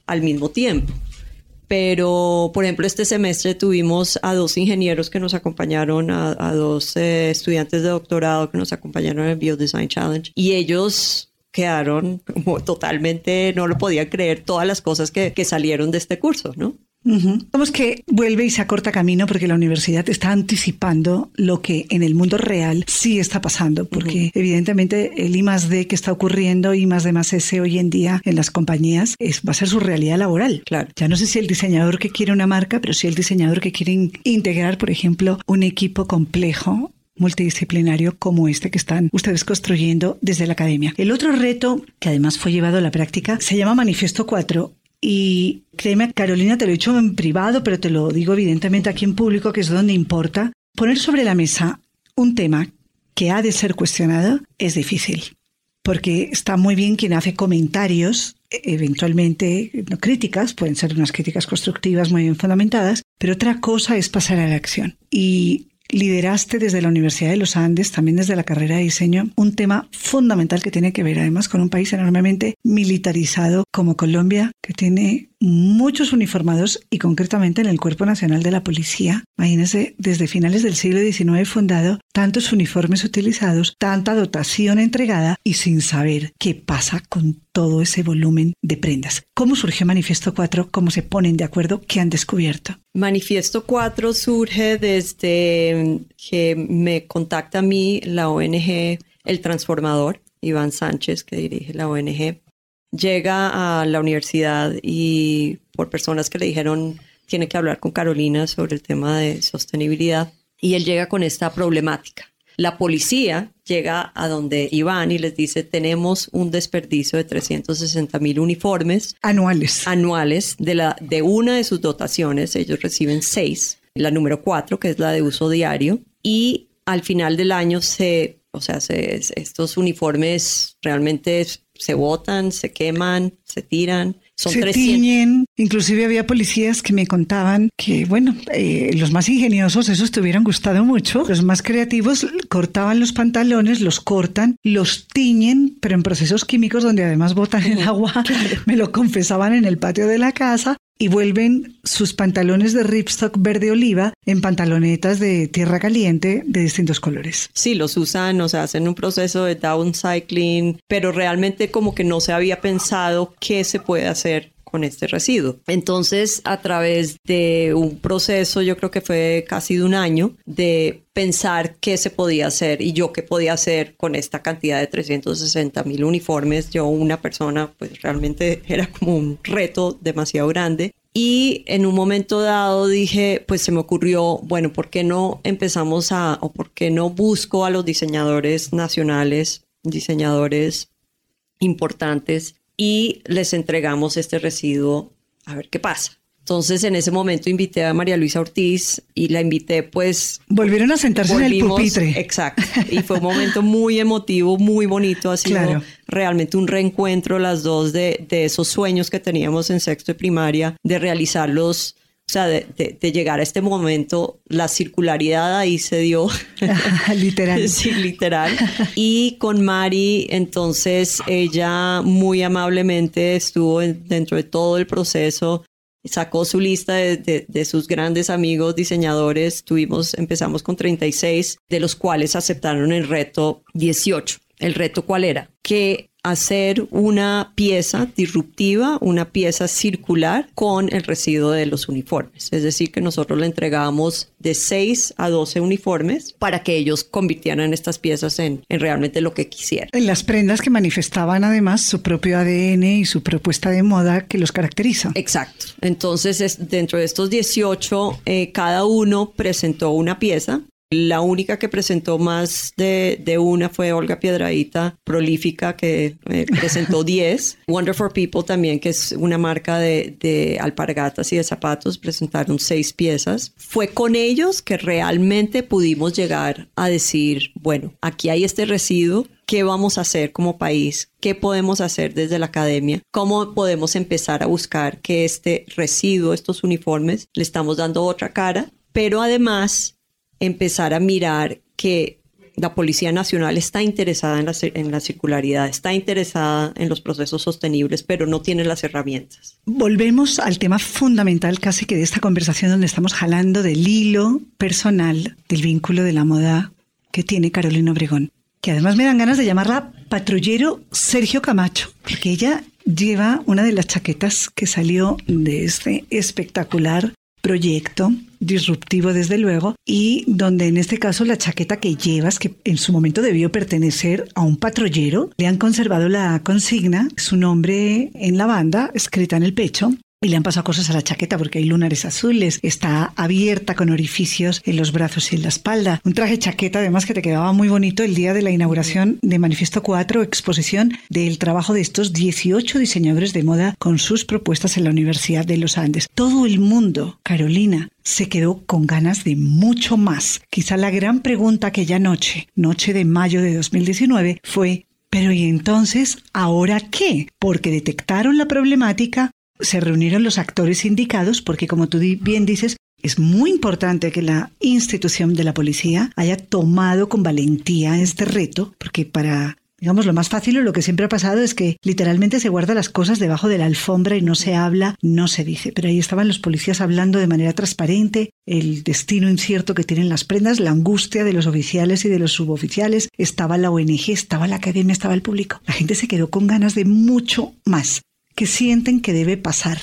al mismo tiempo pero por ejemplo este semestre tuvimos a dos ingenieros que nos acompañaron, a, dos eh, estudiantes de doctorado que nos acompañaron en el Biodesign Challenge y ellos quedaron como totalmente, no lo podían creer todas las cosas que, que salieron de este curso, ¿no? Vamos que vuelve y se acorta camino porque la universidad está anticipando lo que en el mundo real sí está pasando, porque evidentemente el I más D que está ocurriendo, I más D más S hoy en día en las compañías, es, va a ser su realidad laboral. Claro. Ya no sé si el diseñador que quiere una marca, pero sí el diseñador que quiere integrar, por ejemplo, un equipo complejo multidisciplinario como este que están ustedes construyendo desde la academia. El otro reto, que además fue llevado a la práctica, se llama Manifiesto 4 y créeme, Carolina, te lo he dicho en privado, pero te lo digo evidentemente aquí en público, que es donde importa. Poner sobre la mesa un tema que ha de ser cuestionado es difícil, porque está muy bien quien hace comentarios, eventualmente no críticas, pueden ser unas críticas constructivas muy bien fundamentadas, pero otra cosa es pasar a la acción. Y lideraste desde la Universidad de los Andes, también desde la carrera de diseño, un tema fundamental que tiene que ver además con un país enormemente militarizado como Colombia, que tiene muchos uniformados y concretamente en el Cuerpo Nacional de la Policía. Imagínense, desde finales del siglo XIX fundado, tantos uniformes utilizados, tanta dotación entregada y sin saber qué pasa con todo ese volumen de prendas. ¿Cómo surgió Manifiesto 4? ¿Cómo se ponen de acuerdo? ¿Qué han descubierto? Manifiesto 4 surge desde que me contacta a mí la ONG El Transformador, Iván Sánchez, que dirige la ONG, llega a la universidad y por personas que le dijeron tiene que hablar con Carolina sobre el tema de sostenibilidad y él llega con esta problemática. La policía llega a donde Iván y les dice tenemos un desperdicio de 360 mil uniformes anuales. Anuales de, la, de una de sus dotaciones, ellos reciben seis, la número cuatro que es la de uso diario y al final del año se, o sea, estos uniformes realmente se botan, se queman, se tiran Son se 300. tiñen. Inclusive había policías que me contaban que, bueno, eh, los más ingeniosos, esos te hubieran gustado mucho. Los más creativos cortaban los pantalones, los cortan, los tiñen, pero en procesos químicos donde además botan el agua. *laughs* Me lo confesaban en el patio de la casa. Y vuelven sus pantalones de ripstock verde oliva en pantalonetas de tierra caliente de distintos colores. Sí, los usan, o sea, hacen un proceso de downcycling, pero realmente como que no se había pensado qué se puede hacer con este residuo. Entonces, a través de un proceso, yo creo que fue casi de un año, de pensar qué se podía hacer y yo qué podía hacer con esta cantidad de 360 mil uniformes. Yo, una persona, pues realmente era como un reto demasiado grande. Y en un momento dado dije, pues se me ocurrió, bueno, ¿por qué no empezamos a, o por qué no busco a los diseñadores nacionales, diseñadores importantes y les entregamos este residuo a ver qué pasa? Entonces en ese momento invité a María Luisa Ortiz y la invité pues... Volvieron a sentarse en el pupitre. Exacto. Y fue un momento muy emotivo, muy bonito. Ha sido Claro. realmente un reencuentro las dos de, de esos sueños que teníamos en sexto de primaria, de realizarlos, o sea, de, de- de llegar a este momento. La circularidad ahí se dio. *laughs* *laughs* Literal. Sí, literal. Y con Mari, entonces ella muy amablemente estuvo en- dentro de todo el proceso, sacó su lista de, de- de sus grandes amigos diseñadores. Tuvimos, empezamos con 36, de los cuales aceptaron el reto 18. ¿El reto cuál era? Que hacer una pieza disruptiva, una pieza circular con el residuo de los uniformes. Es decir, que nosotros le entregábamos de 6 a 12 uniformes para que ellos convirtieran estas piezas en, en realmente lo que quisieran. En las prendas que manifestaban además su propio ADN y su propuesta de moda que los caracteriza. Exacto. Entonces, es- dentro de estos 18, eh, cada uno presentó una pieza. La única que presentó más de, de una fue Olga Piedradita, prolífica, que eh, presentó 10. Wonder for People también, que es una marca de, de alpargatas y de zapatos, presentaron seis piezas. Fue con ellos que realmente pudimos llegar a decir, bueno, aquí hay este residuo, ¿Qué vamos a hacer como país? ¿Qué podemos hacer desde la academia? ¿Cómo podemos empezar a buscar que este residuo, estos uniformes, le estamos dando otra cara? Pero además empezar a mirar que la Policía Nacional está interesada en la, en la circularidad, está interesada en los procesos sostenibles, pero no tiene las herramientas. Volvemos al tema fundamental casi que de esta conversación donde estamos jalando del hilo personal del vínculo de la moda que tiene Carolina Obregón, que además me dan ganas de llamarla patrullero Sergio Camacho, porque ella lleva una de las chaquetas que salió de este espectacular proyecto disruptivo desde luego y donde en este caso la chaqueta que llevas que en su momento debió pertenecer a un patrullero le han conservado la consigna su nombre en la banda escrita en el pecho y le han pasado cosas a la chaqueta porque hay lunares azules, está abierta con orificios en los brazos y en la espalda. Un traje chaqueta además que te quedaba muy bonito el día de la inauguración de Manifiesto 4, exposición del trabajo de estos 18 diseñadores de moda con sus propuestas en la Universidad de los Andes. Todo el mundo, Carolina, se quedó con ganas de mucho más. Quizá la gran pregunta aquella noche, noche de mayo de 2019, fue pero ¿y entonces ahora qué? Porque detectaron la problemática, se reunieron los actores indicados, porque como tú bien dices, es muy importante que la institución de la policía haya tomado con valentía este reto, porque para, digamos, lo más fácil o lo que siempre ha pasado es que literalmente se guarda las cosas debajo de la alfombra y no se habla, no se dice. Pero ahí estaban los policías hablando de manera transparente, el destino incierto que tienen las prendas, la angustia de los oficiales y de los suboficiales, estaba la ONG, estaba la academia, estaba el público. La gente se quedó con ganas de mucho más. Que sienten que debe pasar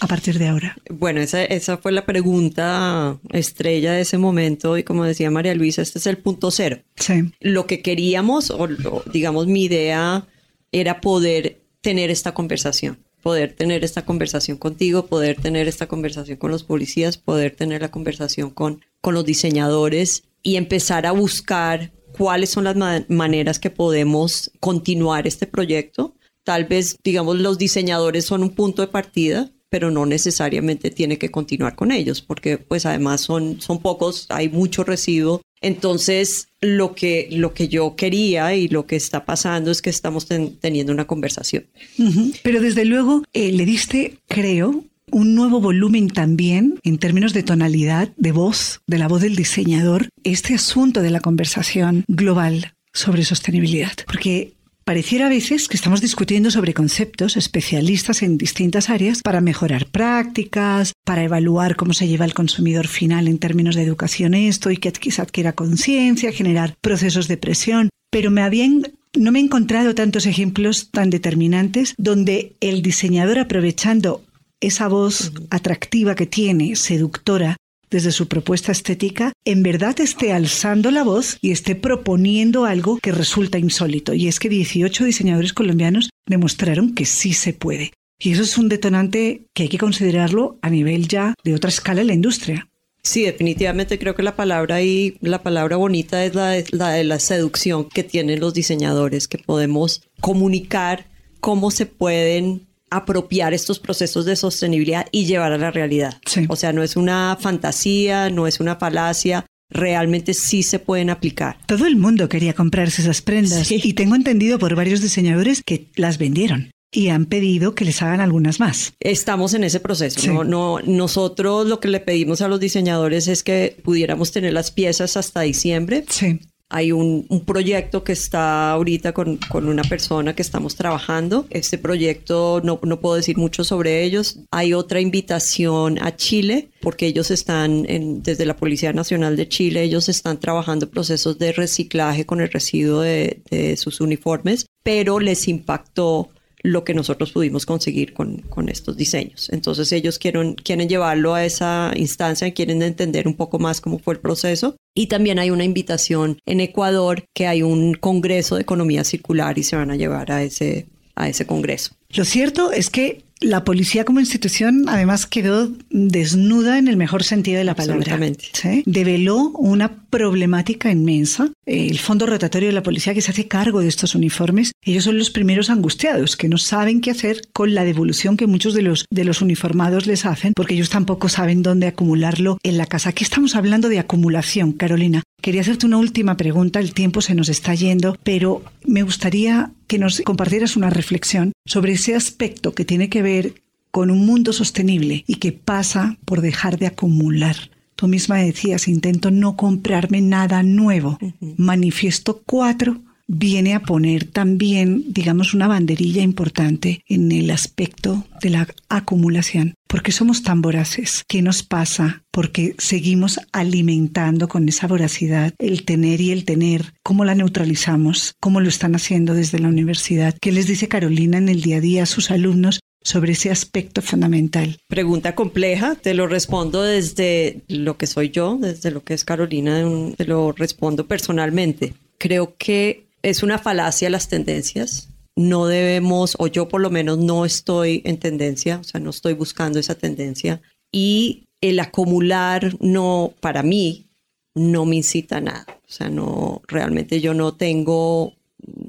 a partir de ahora? Bueno, esa, esa fue la pregunta estrella de ese momento y como decía María Luisa, este es el punto cero. Sí. Lo que queríamos, o lo- digamos mi idea, era poder tener esta conversación, poder tener esta conversación contigo, poder tener esta conversación con los policías, poder tener la conversación con, con los diseñadores y empezar a buscar cuáles son las ma- maneras que podemos continuar este proyecto. Tal vez, digamos, los diseñadores son un punto de partida, pero no necesariamente tiene que continuar con ellos, porque pues además son, son pocos, hay mucho residuo Entonces, lo que, lo que yo quería y lo que está pasando es que estamos ten- teniendo una conversación. Pero desde luego eh, le diste, creo, un nuevo volumen también en términos de tonalidad, de voz, de la voz del diseñador, este asunto de la conversación global sobre sostenibilidad. Porque pareciera a veces que estamos discutiendo sobre conceptos especialistas en distintas áreas para mejorar prácticas, para evaluar cómo se lleva el consumidor final en términos de educación esto y que quizá adquiera conciencia, generar procesos de presión. Pero me habían no me he encontrado tantos ejemplos tan determinantes donde el diseñador aprovechando esa voz atractiva que tiene, seductora, desde su propuesta estética, en verdad esté alzando la voz y esté proponiendo algo que resulta insólito. Y es que 18 diseñadores colombianos demostraron que sí se puede. Y eso es un detonante que hay que considerarlo a nivel ya de otra escala en la industria. Sí, definitivamente creo que la palabra ahí, la palabra bonita es la de, la de la seducción que tienen los diseñadores, que podemos comunicar cómo se pueden apropiar estos procesos de sostenibilidad y llevar a la realidad. O sea, no es una fantasía, no es una falacia, realmente sí se pueden aplicar. Todo el mundo quería comprarse esas prendas y tengo entendido por varios diseñadores que las vendieron y han pedido que les hagan algunas más. Estamos en ese proceso. Sí. No, no, nosotros lo que le pedimos a los diseñadores es que pudiéramos tener las piezas hasta diciembre. Sí. Hay un, un proyecto que está ahorita con, con una persona que estamos trabajando. Este proyecto no, no puedo decir mucho sobre ellos. Hay otra invitación a Chile porque ellos están en- desde la Policía Nacional de Chile, ellos están trabajando procesos de reciclaje con el residuo de, de sus uniformes, pero les impactó lo que nosotros pudimos conseguir con, con estos diseños. Entonces ellos quieren, quieren llevarlo a esa instancia, quieren entender un poco más cómo fue el proceso. Y también hay una invitación en Ecuador que hay un congreso de economía circular y se van a llevar a ese, a ese congreso. Lo cierto es que la policía como institución además quedó desnuda en el mejor sentido de la palabra. ¿sí? Develó una problemática inmensa. El fondo rotatorio de la policía que se hace cargo de estos uniformes, ellos son los primeros angustiados, que no saben qué hacer con la devolución que muchos de los, de los uniformados les hacen, porque ellos tampoco saben dónde acumularlo en la casa. Aquí estamos hablando de acumulación, Carolina. Quería hacerte una última pregunta, el tiempo se nos está yendo, pero me gustaría que nos compartieras una reflexión sobre ese aspecto que tiene que ver con un mundo sostenible y que pasa por dejar de acumular. Tú misma decías, intento no comprarme nada nuevo. Manifiesto 4 viene a poner también, digamos, una banderilla importante en el aspecto de la acumulación. ¿Por qué somos tan voraces? ¿Qué nos pasa? Porque seguimos alimentando con esa voracidad el tener y el tener. ¿Cómo la neutralizamos? ¿Cómo lo están haciendo desde la universidad? ¿Qué les dice Carolina en el día a día a sus alumnos sobre ese aspecto fundamental? Pregunta compleja, te lo respondo desde lo que soy yo, desde lo que es Carolina, te lo respondo personalmente. Creo que es una falacia las tendencias. No debemos, o yo por lo menos no estoy en tendencia, o sea, no estoy buscando esa tendencia. Y el acumular no, para mí, no me incita a nada. O sea, no, realmente yo no tengo,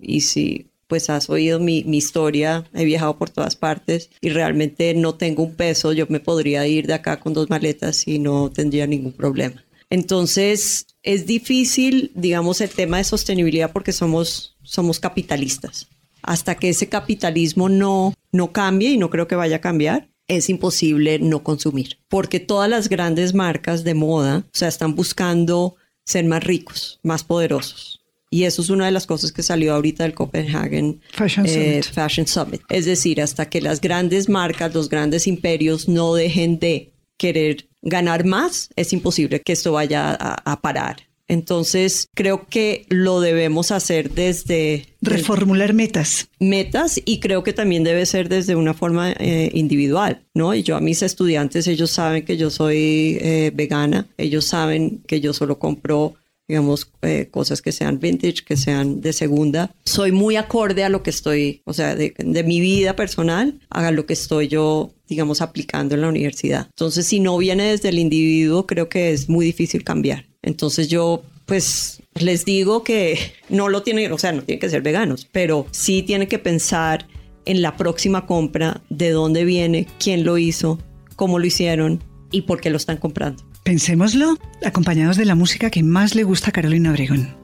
y si pues has oído mi, mi historia, he viajado por todas partes y realmente no tengo un peso, yo me podría ir de acá con dos maletas y no tendría ningún problema. Entonces, es difícil, digamos, el tema de sostenibilidad porque somos, somos capitalistas. Hasta que ese capitalismo no, no cambie, y no creo que vaya a cambiar, es imposible no consumir. Porque todas las grandes marcas de moda, o sea, están buscando ser más ricos, más poderosos. Y eso es una de las cosas que salió ahorita del Copenhagen Fashion eh, Summit. Fashion Summit. Es decir, hasta que las grandes marcas, los grandes imperios no dejen de querer ganar más, es imposible que esto vaya a, a parar. Entonces, creo que lo debemos hacer desde Reformular metas. metas y creo que también debe ser desde una forma eh, individual, ¿no? Y yo a mis estudiantes, ellos saben que yo soy eh, vegana, ellos saben que yo solo compro digamos, eh, cosas que sean vintage, que sean de segunda. Soy muy acorde a lo que estoy, o sea, de, de mi vida personal, a lo que estoy yo, digamos, aplicando en la universidad. Entonces, si no viene desde el individuo, creo que es muy difícil cambiar. Entonces, yo, pues, les digo que no lo tienen, o sea, no tienen que ser veganos, pero sí tienen que pensar en la próxima compra, de dónde viene, quién lo hizo, cómo lo hicieron y por qué lo están comprando. Pensémoslo, acompañados de la música que más le gusta a Carolina Obregón.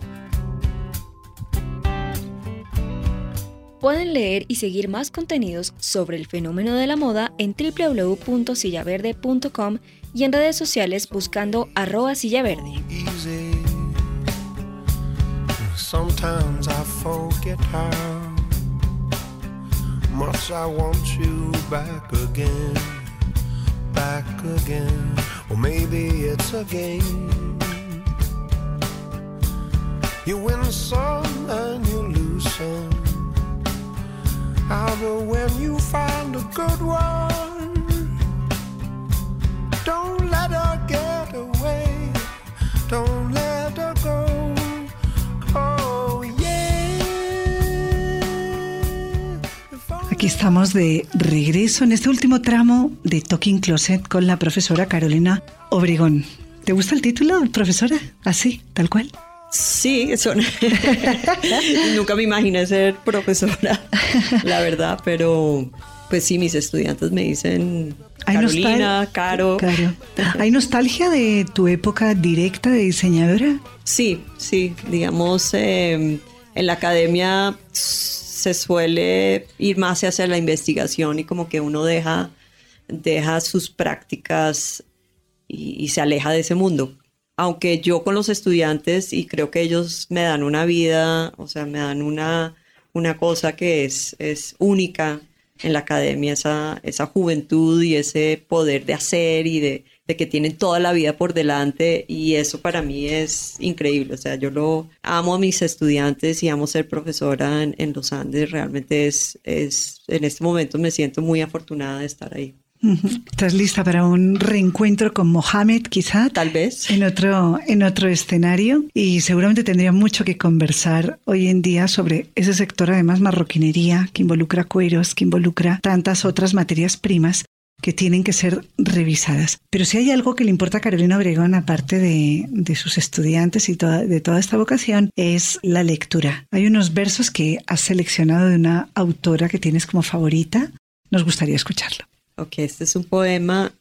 Pueden leer y seguir más contenidos sobre el fenómeno de la moda en www.sillaverde.com y en redes sociales buscando arroba I want you win some and you lose some. But when you find a good one, Aquí estamos de regreso en este último tramo de Talking Closet con la profesora Carolina Obregón. ¿Te gusta el título, profesora? Así, tal cual. Sí, son... *laughs* nunca me imaginé ser profesora, la verdad, pero pues sí, mis estudiantes me dicen Hay Carolina, Caro. Caro. ¿Hay nostalgia de tu época directa de diseñadora? Sí, sí, digamos, eh, en la academia se suele ir más hacia la investigación y como que uno deja, deja sus prácticas y, y se aleja de ese mundo. Aunque yo con los estudiantes, y creo que ellos me dan una vida, o sea, me dan una, una cosa que es, es única en la academia, esa, esa juventud y ese poder de hacer y de, de que tienen toda la vida por delante y eso para mí es increíble. O sea, yo lo amo a mis estudiantes y amo ser profesora en, en los Andes. Realmente es, es, en este momento me siento muy afortunada de estar ahí. ¿Estás lista para un reencuentro con Mohamed, quizá? Tal vez. En otro, en otro escenario. Y seguramente tendría mucho que conversar hoy en día sobre ese sector, además, marroquinería, que involucra cueros, que involucra tantas otras materias primas que tienen que ser revisadas. Pero si hay algo que le importa a Carolina Obregón, aparte de, de sus estudiantes y toda, de toda esta vocación, es la lectura. Hay unos versos que has seleccionado de una autora que tienes como favorita. Nos gustaría escucharlo. Ok, este es un poema,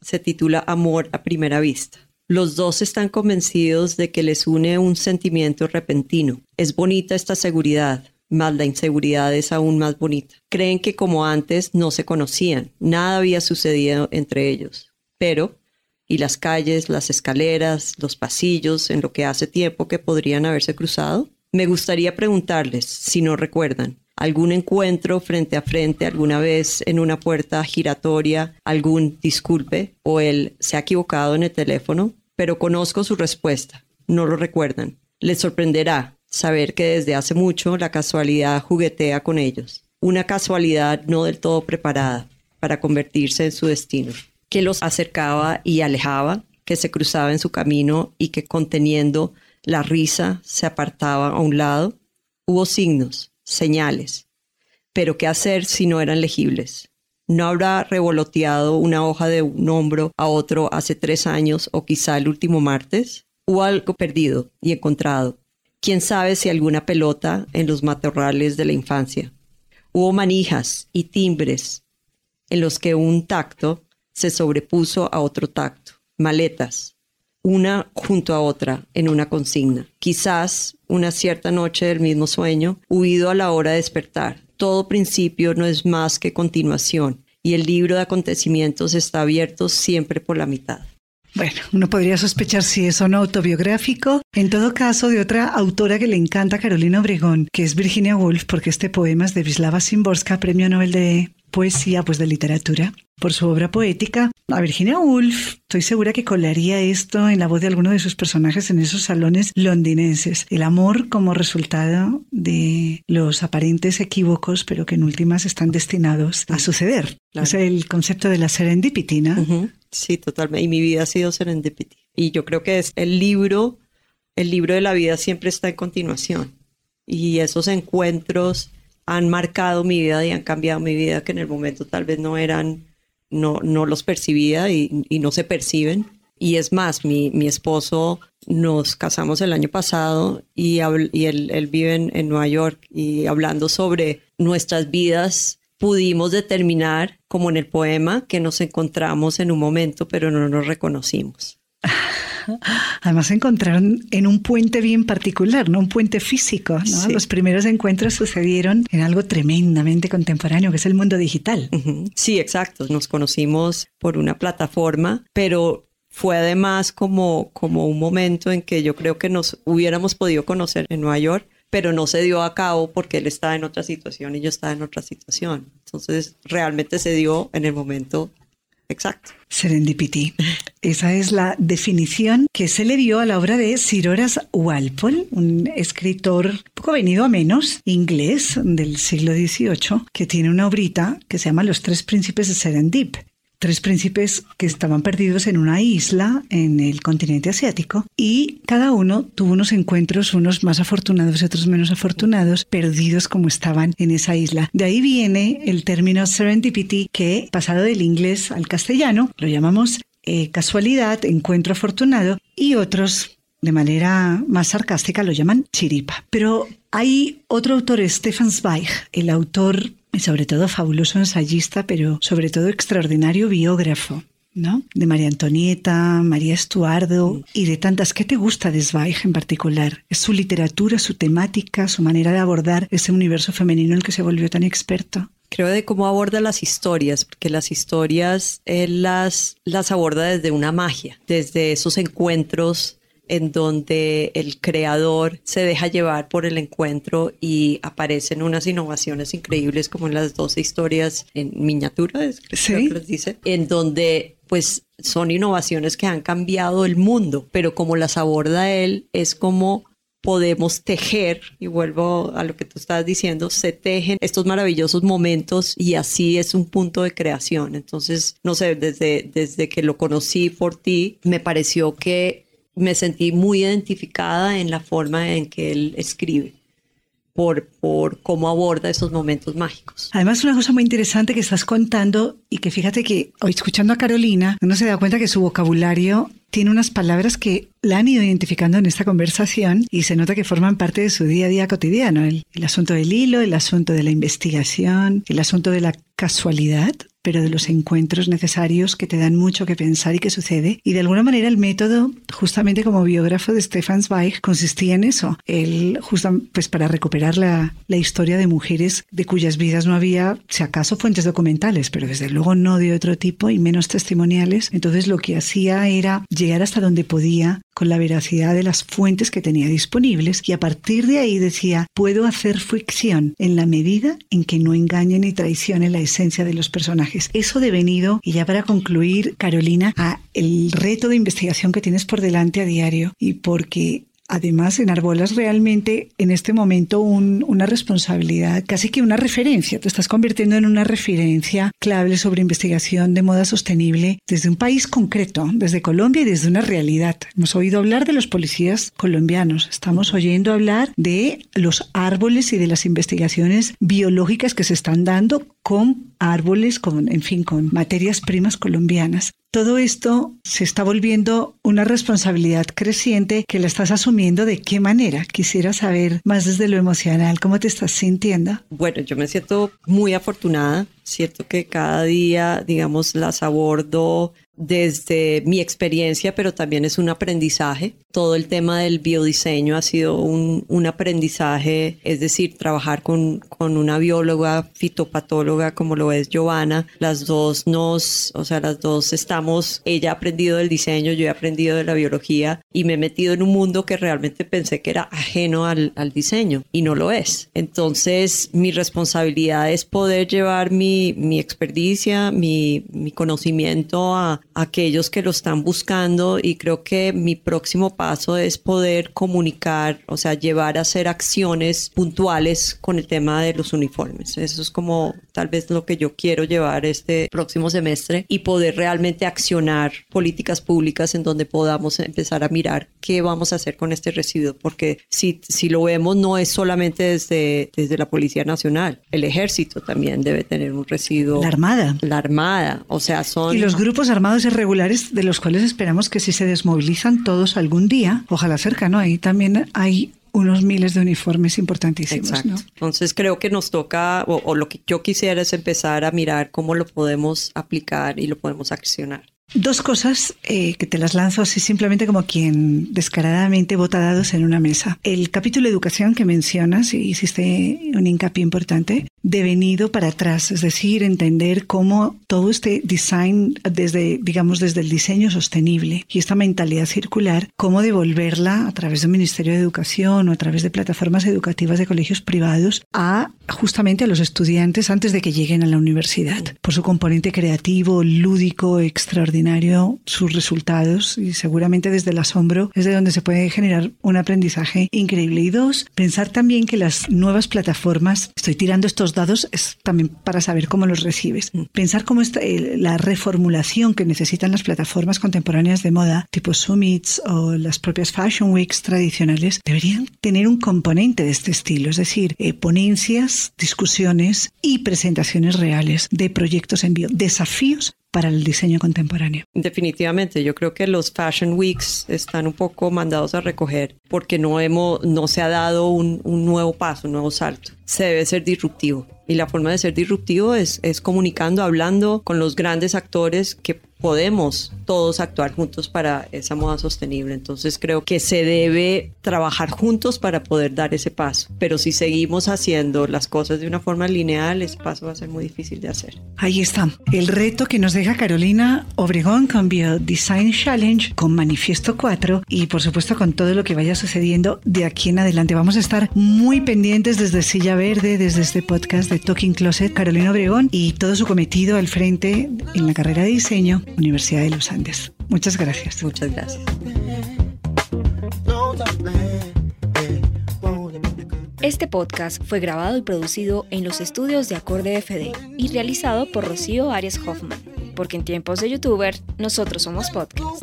se titula Amor a primera vista. Los dos están convencidos de que les une un sentimiento repentino. Es bonita esta seguridad, mas la inseguridad es aún más bonita. Creen que como antes no se conocían, nada había sucedido entre ellos. Pero, ¿y las calles, las escaleras, los pasillos en lo que hace tiempo que podrían haberse cruzado? Me gustaría preguntarles, si no recuerdan, algún encuentro frente a frente alguna vez en una puerta giratoria, algún disculpe o él se ha equivocado en el teléfono, pero conozco su respuesta, no lo recuerdan. Les sorprenderá saber que desde hace mucho la casualidad juguetea con ellos, una casualidad no del todo preparada para convertirse en su destino, que los acercaba y alejaba, que se cruzaba en su camino y que conteniendo la risa se apartaba a un lado. Hubo signos, señales. Pero ¿qué hacer si no eran legibles? ¿No habrá revoloteado una hoja de un hombro a otro hace tres años o quizá el último martes? ¿Hubo algo perdido y encontrado? ¿Quién sabe si alguna pelota en los matorrales de la infancia? Hubo manijas y timbres en los que un tacto se sobrepuso a otro tacto, maletas, una junto a otra en una consigna. Quizás una cierta noche del mismo sueño, huido a la hora de despertar. Todo principio no es más que continuación y el libro de acontecimientos está abierto siempre por la mitad. Bueno, uno podría sospechar si es o no autobiográfico. En todo caso, de otra autora que le encanta a Carolina Obregón, que es Virginia Woolf, porque este poema es de Wisława Szymborska, premio Nobel de poesía, pues de literatura, por su obra poética. A Virginia Woolf, estoy segura que colaría esto en la voz de alguno de sus personajes en esos salones londinenses. El amor como resultado de los aparentes equívocos, pero que en últimas están destinados a suceder. Claro. Es el concepto de la serendipity, ¿no? Ujú, Sí, totalmente. Y mi vida ha sido serendipity. Y yo creo que es el libro, el libro de la vida siempre está en continuación. Y esos encuentros han marcado mi vida y han cambiado mi vida que en el momento tal vez no eran, no, no los percibía y, y no se perciben. Y es más, mi, mi esposo nos casamos el año pasado y, y él, él vive en, en Nueva York y hablando sobre nuestras vidas pudimos determinar, como en el poema, que nos encontramos en un momento pero no nos reconocimos. *laughs* Además se encontraron en un puente bien particular, ¿no? Un puente físico, ¿no? Sí. Los primeros encuentros sucedieron en algo tremendamente contemporáneo, que es el mundo digital. Ujú. Sí, exacto. Nos conocimos por una plataforma, pero fue además como, como un momento en que yo creo que nos hubiéramos podido conocer en Nueva York, pero no se dio a cabo porque él estaba en otra situación y yo estaba en otra situación. Entonces, realmente se dio en el momento exacto. Serendipity. *laughs* Esa es la definición que se le dio a la obra de Sir Horace Walpole, un escritor poco venido a menos, inglés del siglo XVIII, que tiene una obrita que se llama Los Tres Príncipes de Serendip. Tres príncipes que estaban perdidos en una isla en el continente asiático y cada uno tuvo unos encuentros, unos más afortunados y otros menos afortunados, perdidos como estaban en esa isla. De ahí viene el término serendipity que, pasado del inglés al castellano, lo llamamos eh, casualidad, encuentro afortunado y otros de manera más sarcástica lo llaman chiripa. Pero hay otro autor, Stefan Zweig, el autor y sobre todo fabuloso ensayista, pero sobre todo extraordinario biógrafo. ¿no? De María Antonieta, María Estuardo y de tantas. ¿Qué te gusta de Zweig en particular? ¿Es su literatura, su temática, su manera de abordar ese universo femenino en el que se volvió tan experto? Creo de cómo aborda las historias, porque las historias él las, las aborda desde una magia, desde esos encuentros en donde el creador se deja llevar por el encuentro y aparecen unas innovaciones increíbles como en las dos historias en miniatura, es que Sí. les dice, en donde pues son innovaciones que han cambiado el mundo, pero como las aborda él es como podemos tejer, y vuelvo a lo que tú estabas diciendo, se tejen estos maravillosos momentos y así es un punto de creación. Entonces, no sé, desde, desde que lo conocí por ti, me pareció que me sentí muy identificada en la forma en que él escribe, por, por cómo aborda esos momentos mágicos. Además, una cosa muy interesante que estás contando y que fíjate que hoy escuchando a Carolina, uno se da cuenta que su vocabulario tiene unas palabras que la han ido identificando en esta conversación y se nota que forman parte de su día a día cotidiano. El, el asunto del hilo, el asunto de la investigación, el asunto de la casualidad, pero de los encuentros necesarios que te dan mucho que pensar y que sucede. Y de alguna manera el método, justamente como biógrafo de Stefan Zweig, consistía en eso. Él, justo, pues para recuperar la, la historia de mujeres de cuyas vidas no había, si acaso, fuentes documentales, pero desde luego no de otro tipo y menos testimoniales. Entonces lo que hacía era llegar hasta donde podía con la veracidad de las fuentes que tenía disponibles y a partir de ahí decía, puedo hacer ficción en la medida en que no engañe ni traicione la esencia de los personajes. Eso devenido, y ya para concluir, Carolina, a el reto de investigación que tienes por delante a diario y porque Además, enarbolas realmente en este momento un- una responsabilidad, casi que una referencia. Te estás convirtiendo en una referencia clave sobre investigación de moda sostenible desde un país concreto, desde Colombia y desde una realidad. Hemos oído hablar de los policías colombianos, estamos oyendo hablar de los árboles y de las investigaciones biológicas que se están dando con árboles, con, en fin, con materias primas colombianas. Todo esto se está volviendo una responsabilidad creciente que la estás asumiendo de qué manera. Quisiera saber más desde lo emocional, cómo te estás sintiendo. Bueno, yo me siento muy afortunada. Cierto que cada día, digamos, las abordo desde mi experiencia, pero también es un aprendizaje. Todo el tema del biodiseño ha sido un, un aprendizaje, es decir, trabajar con, con una bióloga fitopatóloga como lo es Giovanna. Las dos nos, o sea, las dos estamos, ella ha aprendido del diseño, yo he aprendido de la biología y me he metido en un mundo que realmente pensé que era ajeno al, al diseño y no lo es. Entonces, mi responsabilidad es poder llevar mi, mi experticia, mi, mi conocimiento a, a aquellos que lo están buscando y creo que mi próximo paso es poder comunicar, o sea, llevar a hacer acciones puntuales con el tema de los uniformes. Eso es como tal vez lo que yo quiero llevar este próximo semestre y poder realmente accionar políticas públicas en donde podamos empezar a mirar qué vamos a hacer con este residuo, porque si, si lo vemos no es solamente desde, desde la Policía Nacional, el ejército también debe tener un residuo. La Armada. La Armada, o sea, son... Y los grupos armados irregulares de los cuales esperamos que si se desmovilizan todos algún día, ojalá cercano, ahí también hay unos miles de uniformes importantísimos. Exacto. ¿no? Entonces creo que nos toca, o, o lo que yo quisiera es empezar a mirar cómo lo podemos aplicar y lo podemos accionar. Dos cosas eh, que te las lanzo así simplemente como quien descaradamente vota dados en una mesa. El capítulo educación que mencionas, y hiciste un hincapié importante, devenido para atrás, es decir, entender cómo todo este design, desde, digamos, desde el diseño sostenible y esta mentalidad circular, cómo devolverla a través del Ministerio de Educación o a través de plataformas educativas de colegios privados a justamente a los estudiantes antes de que lleguen a la universidad, por su componente creativo, lúdico, extraordinario, sus resultados y seguramente desde el asombro es de donde se puede generar un aprendizaje increíble. Y dos, pensar también que las nuevas plataformas, estoy tirando estos dados es también para saber cómo los recibes, pensar cómo está eh, la reformulación que necesitan las plataformas contemporáneas de moda, tipo Summits o las propias Fashion Weeks tradicionales, deberían tener un componente de este estilo, es decir, eh, ponencias, discusiones y presentaciones reales de proyectos en vivo, desafíos para el diseño contemporáneo. Definitivamente, yo creo que los Fashion Weeks están un poco mandados a recoger porque no, hemos, no se ha dado un, un nuevo paso, un nuevo salto. Se debe ser disruptivo. Y la forma de ser disruptivo es, es comunicando, hablando con los grandes actores que podemos todos actuar juntos para esa moda sostenible. Entonces creo que se debe trabajar juntos para poder dar ese paso. Pero si seguimos haciendo las cosas de una forma lineal, ese paso va a ser muy difícil de hacer. Ahí está, el reto que nos deja Carolina Obregón con Bio Design Challenge, con Manifiesto 4 y por supuesto con todo lo que vaya sucediendo de aquí en adelante. Vamos a estar muy pendientes desde Silla Verde, desde este podcast de Talking Closet, Carolina Obregón y todo su cometido al frente en la carrera de diseño Universidad de los Andes. Muchas gracias. Muchas gracias. Este podcast fue grabado y producido en los estudios de Acorde FD y realizado por Rocío Arias Hoffman, porque en tiempos de youtuber, nosotros somos podcast.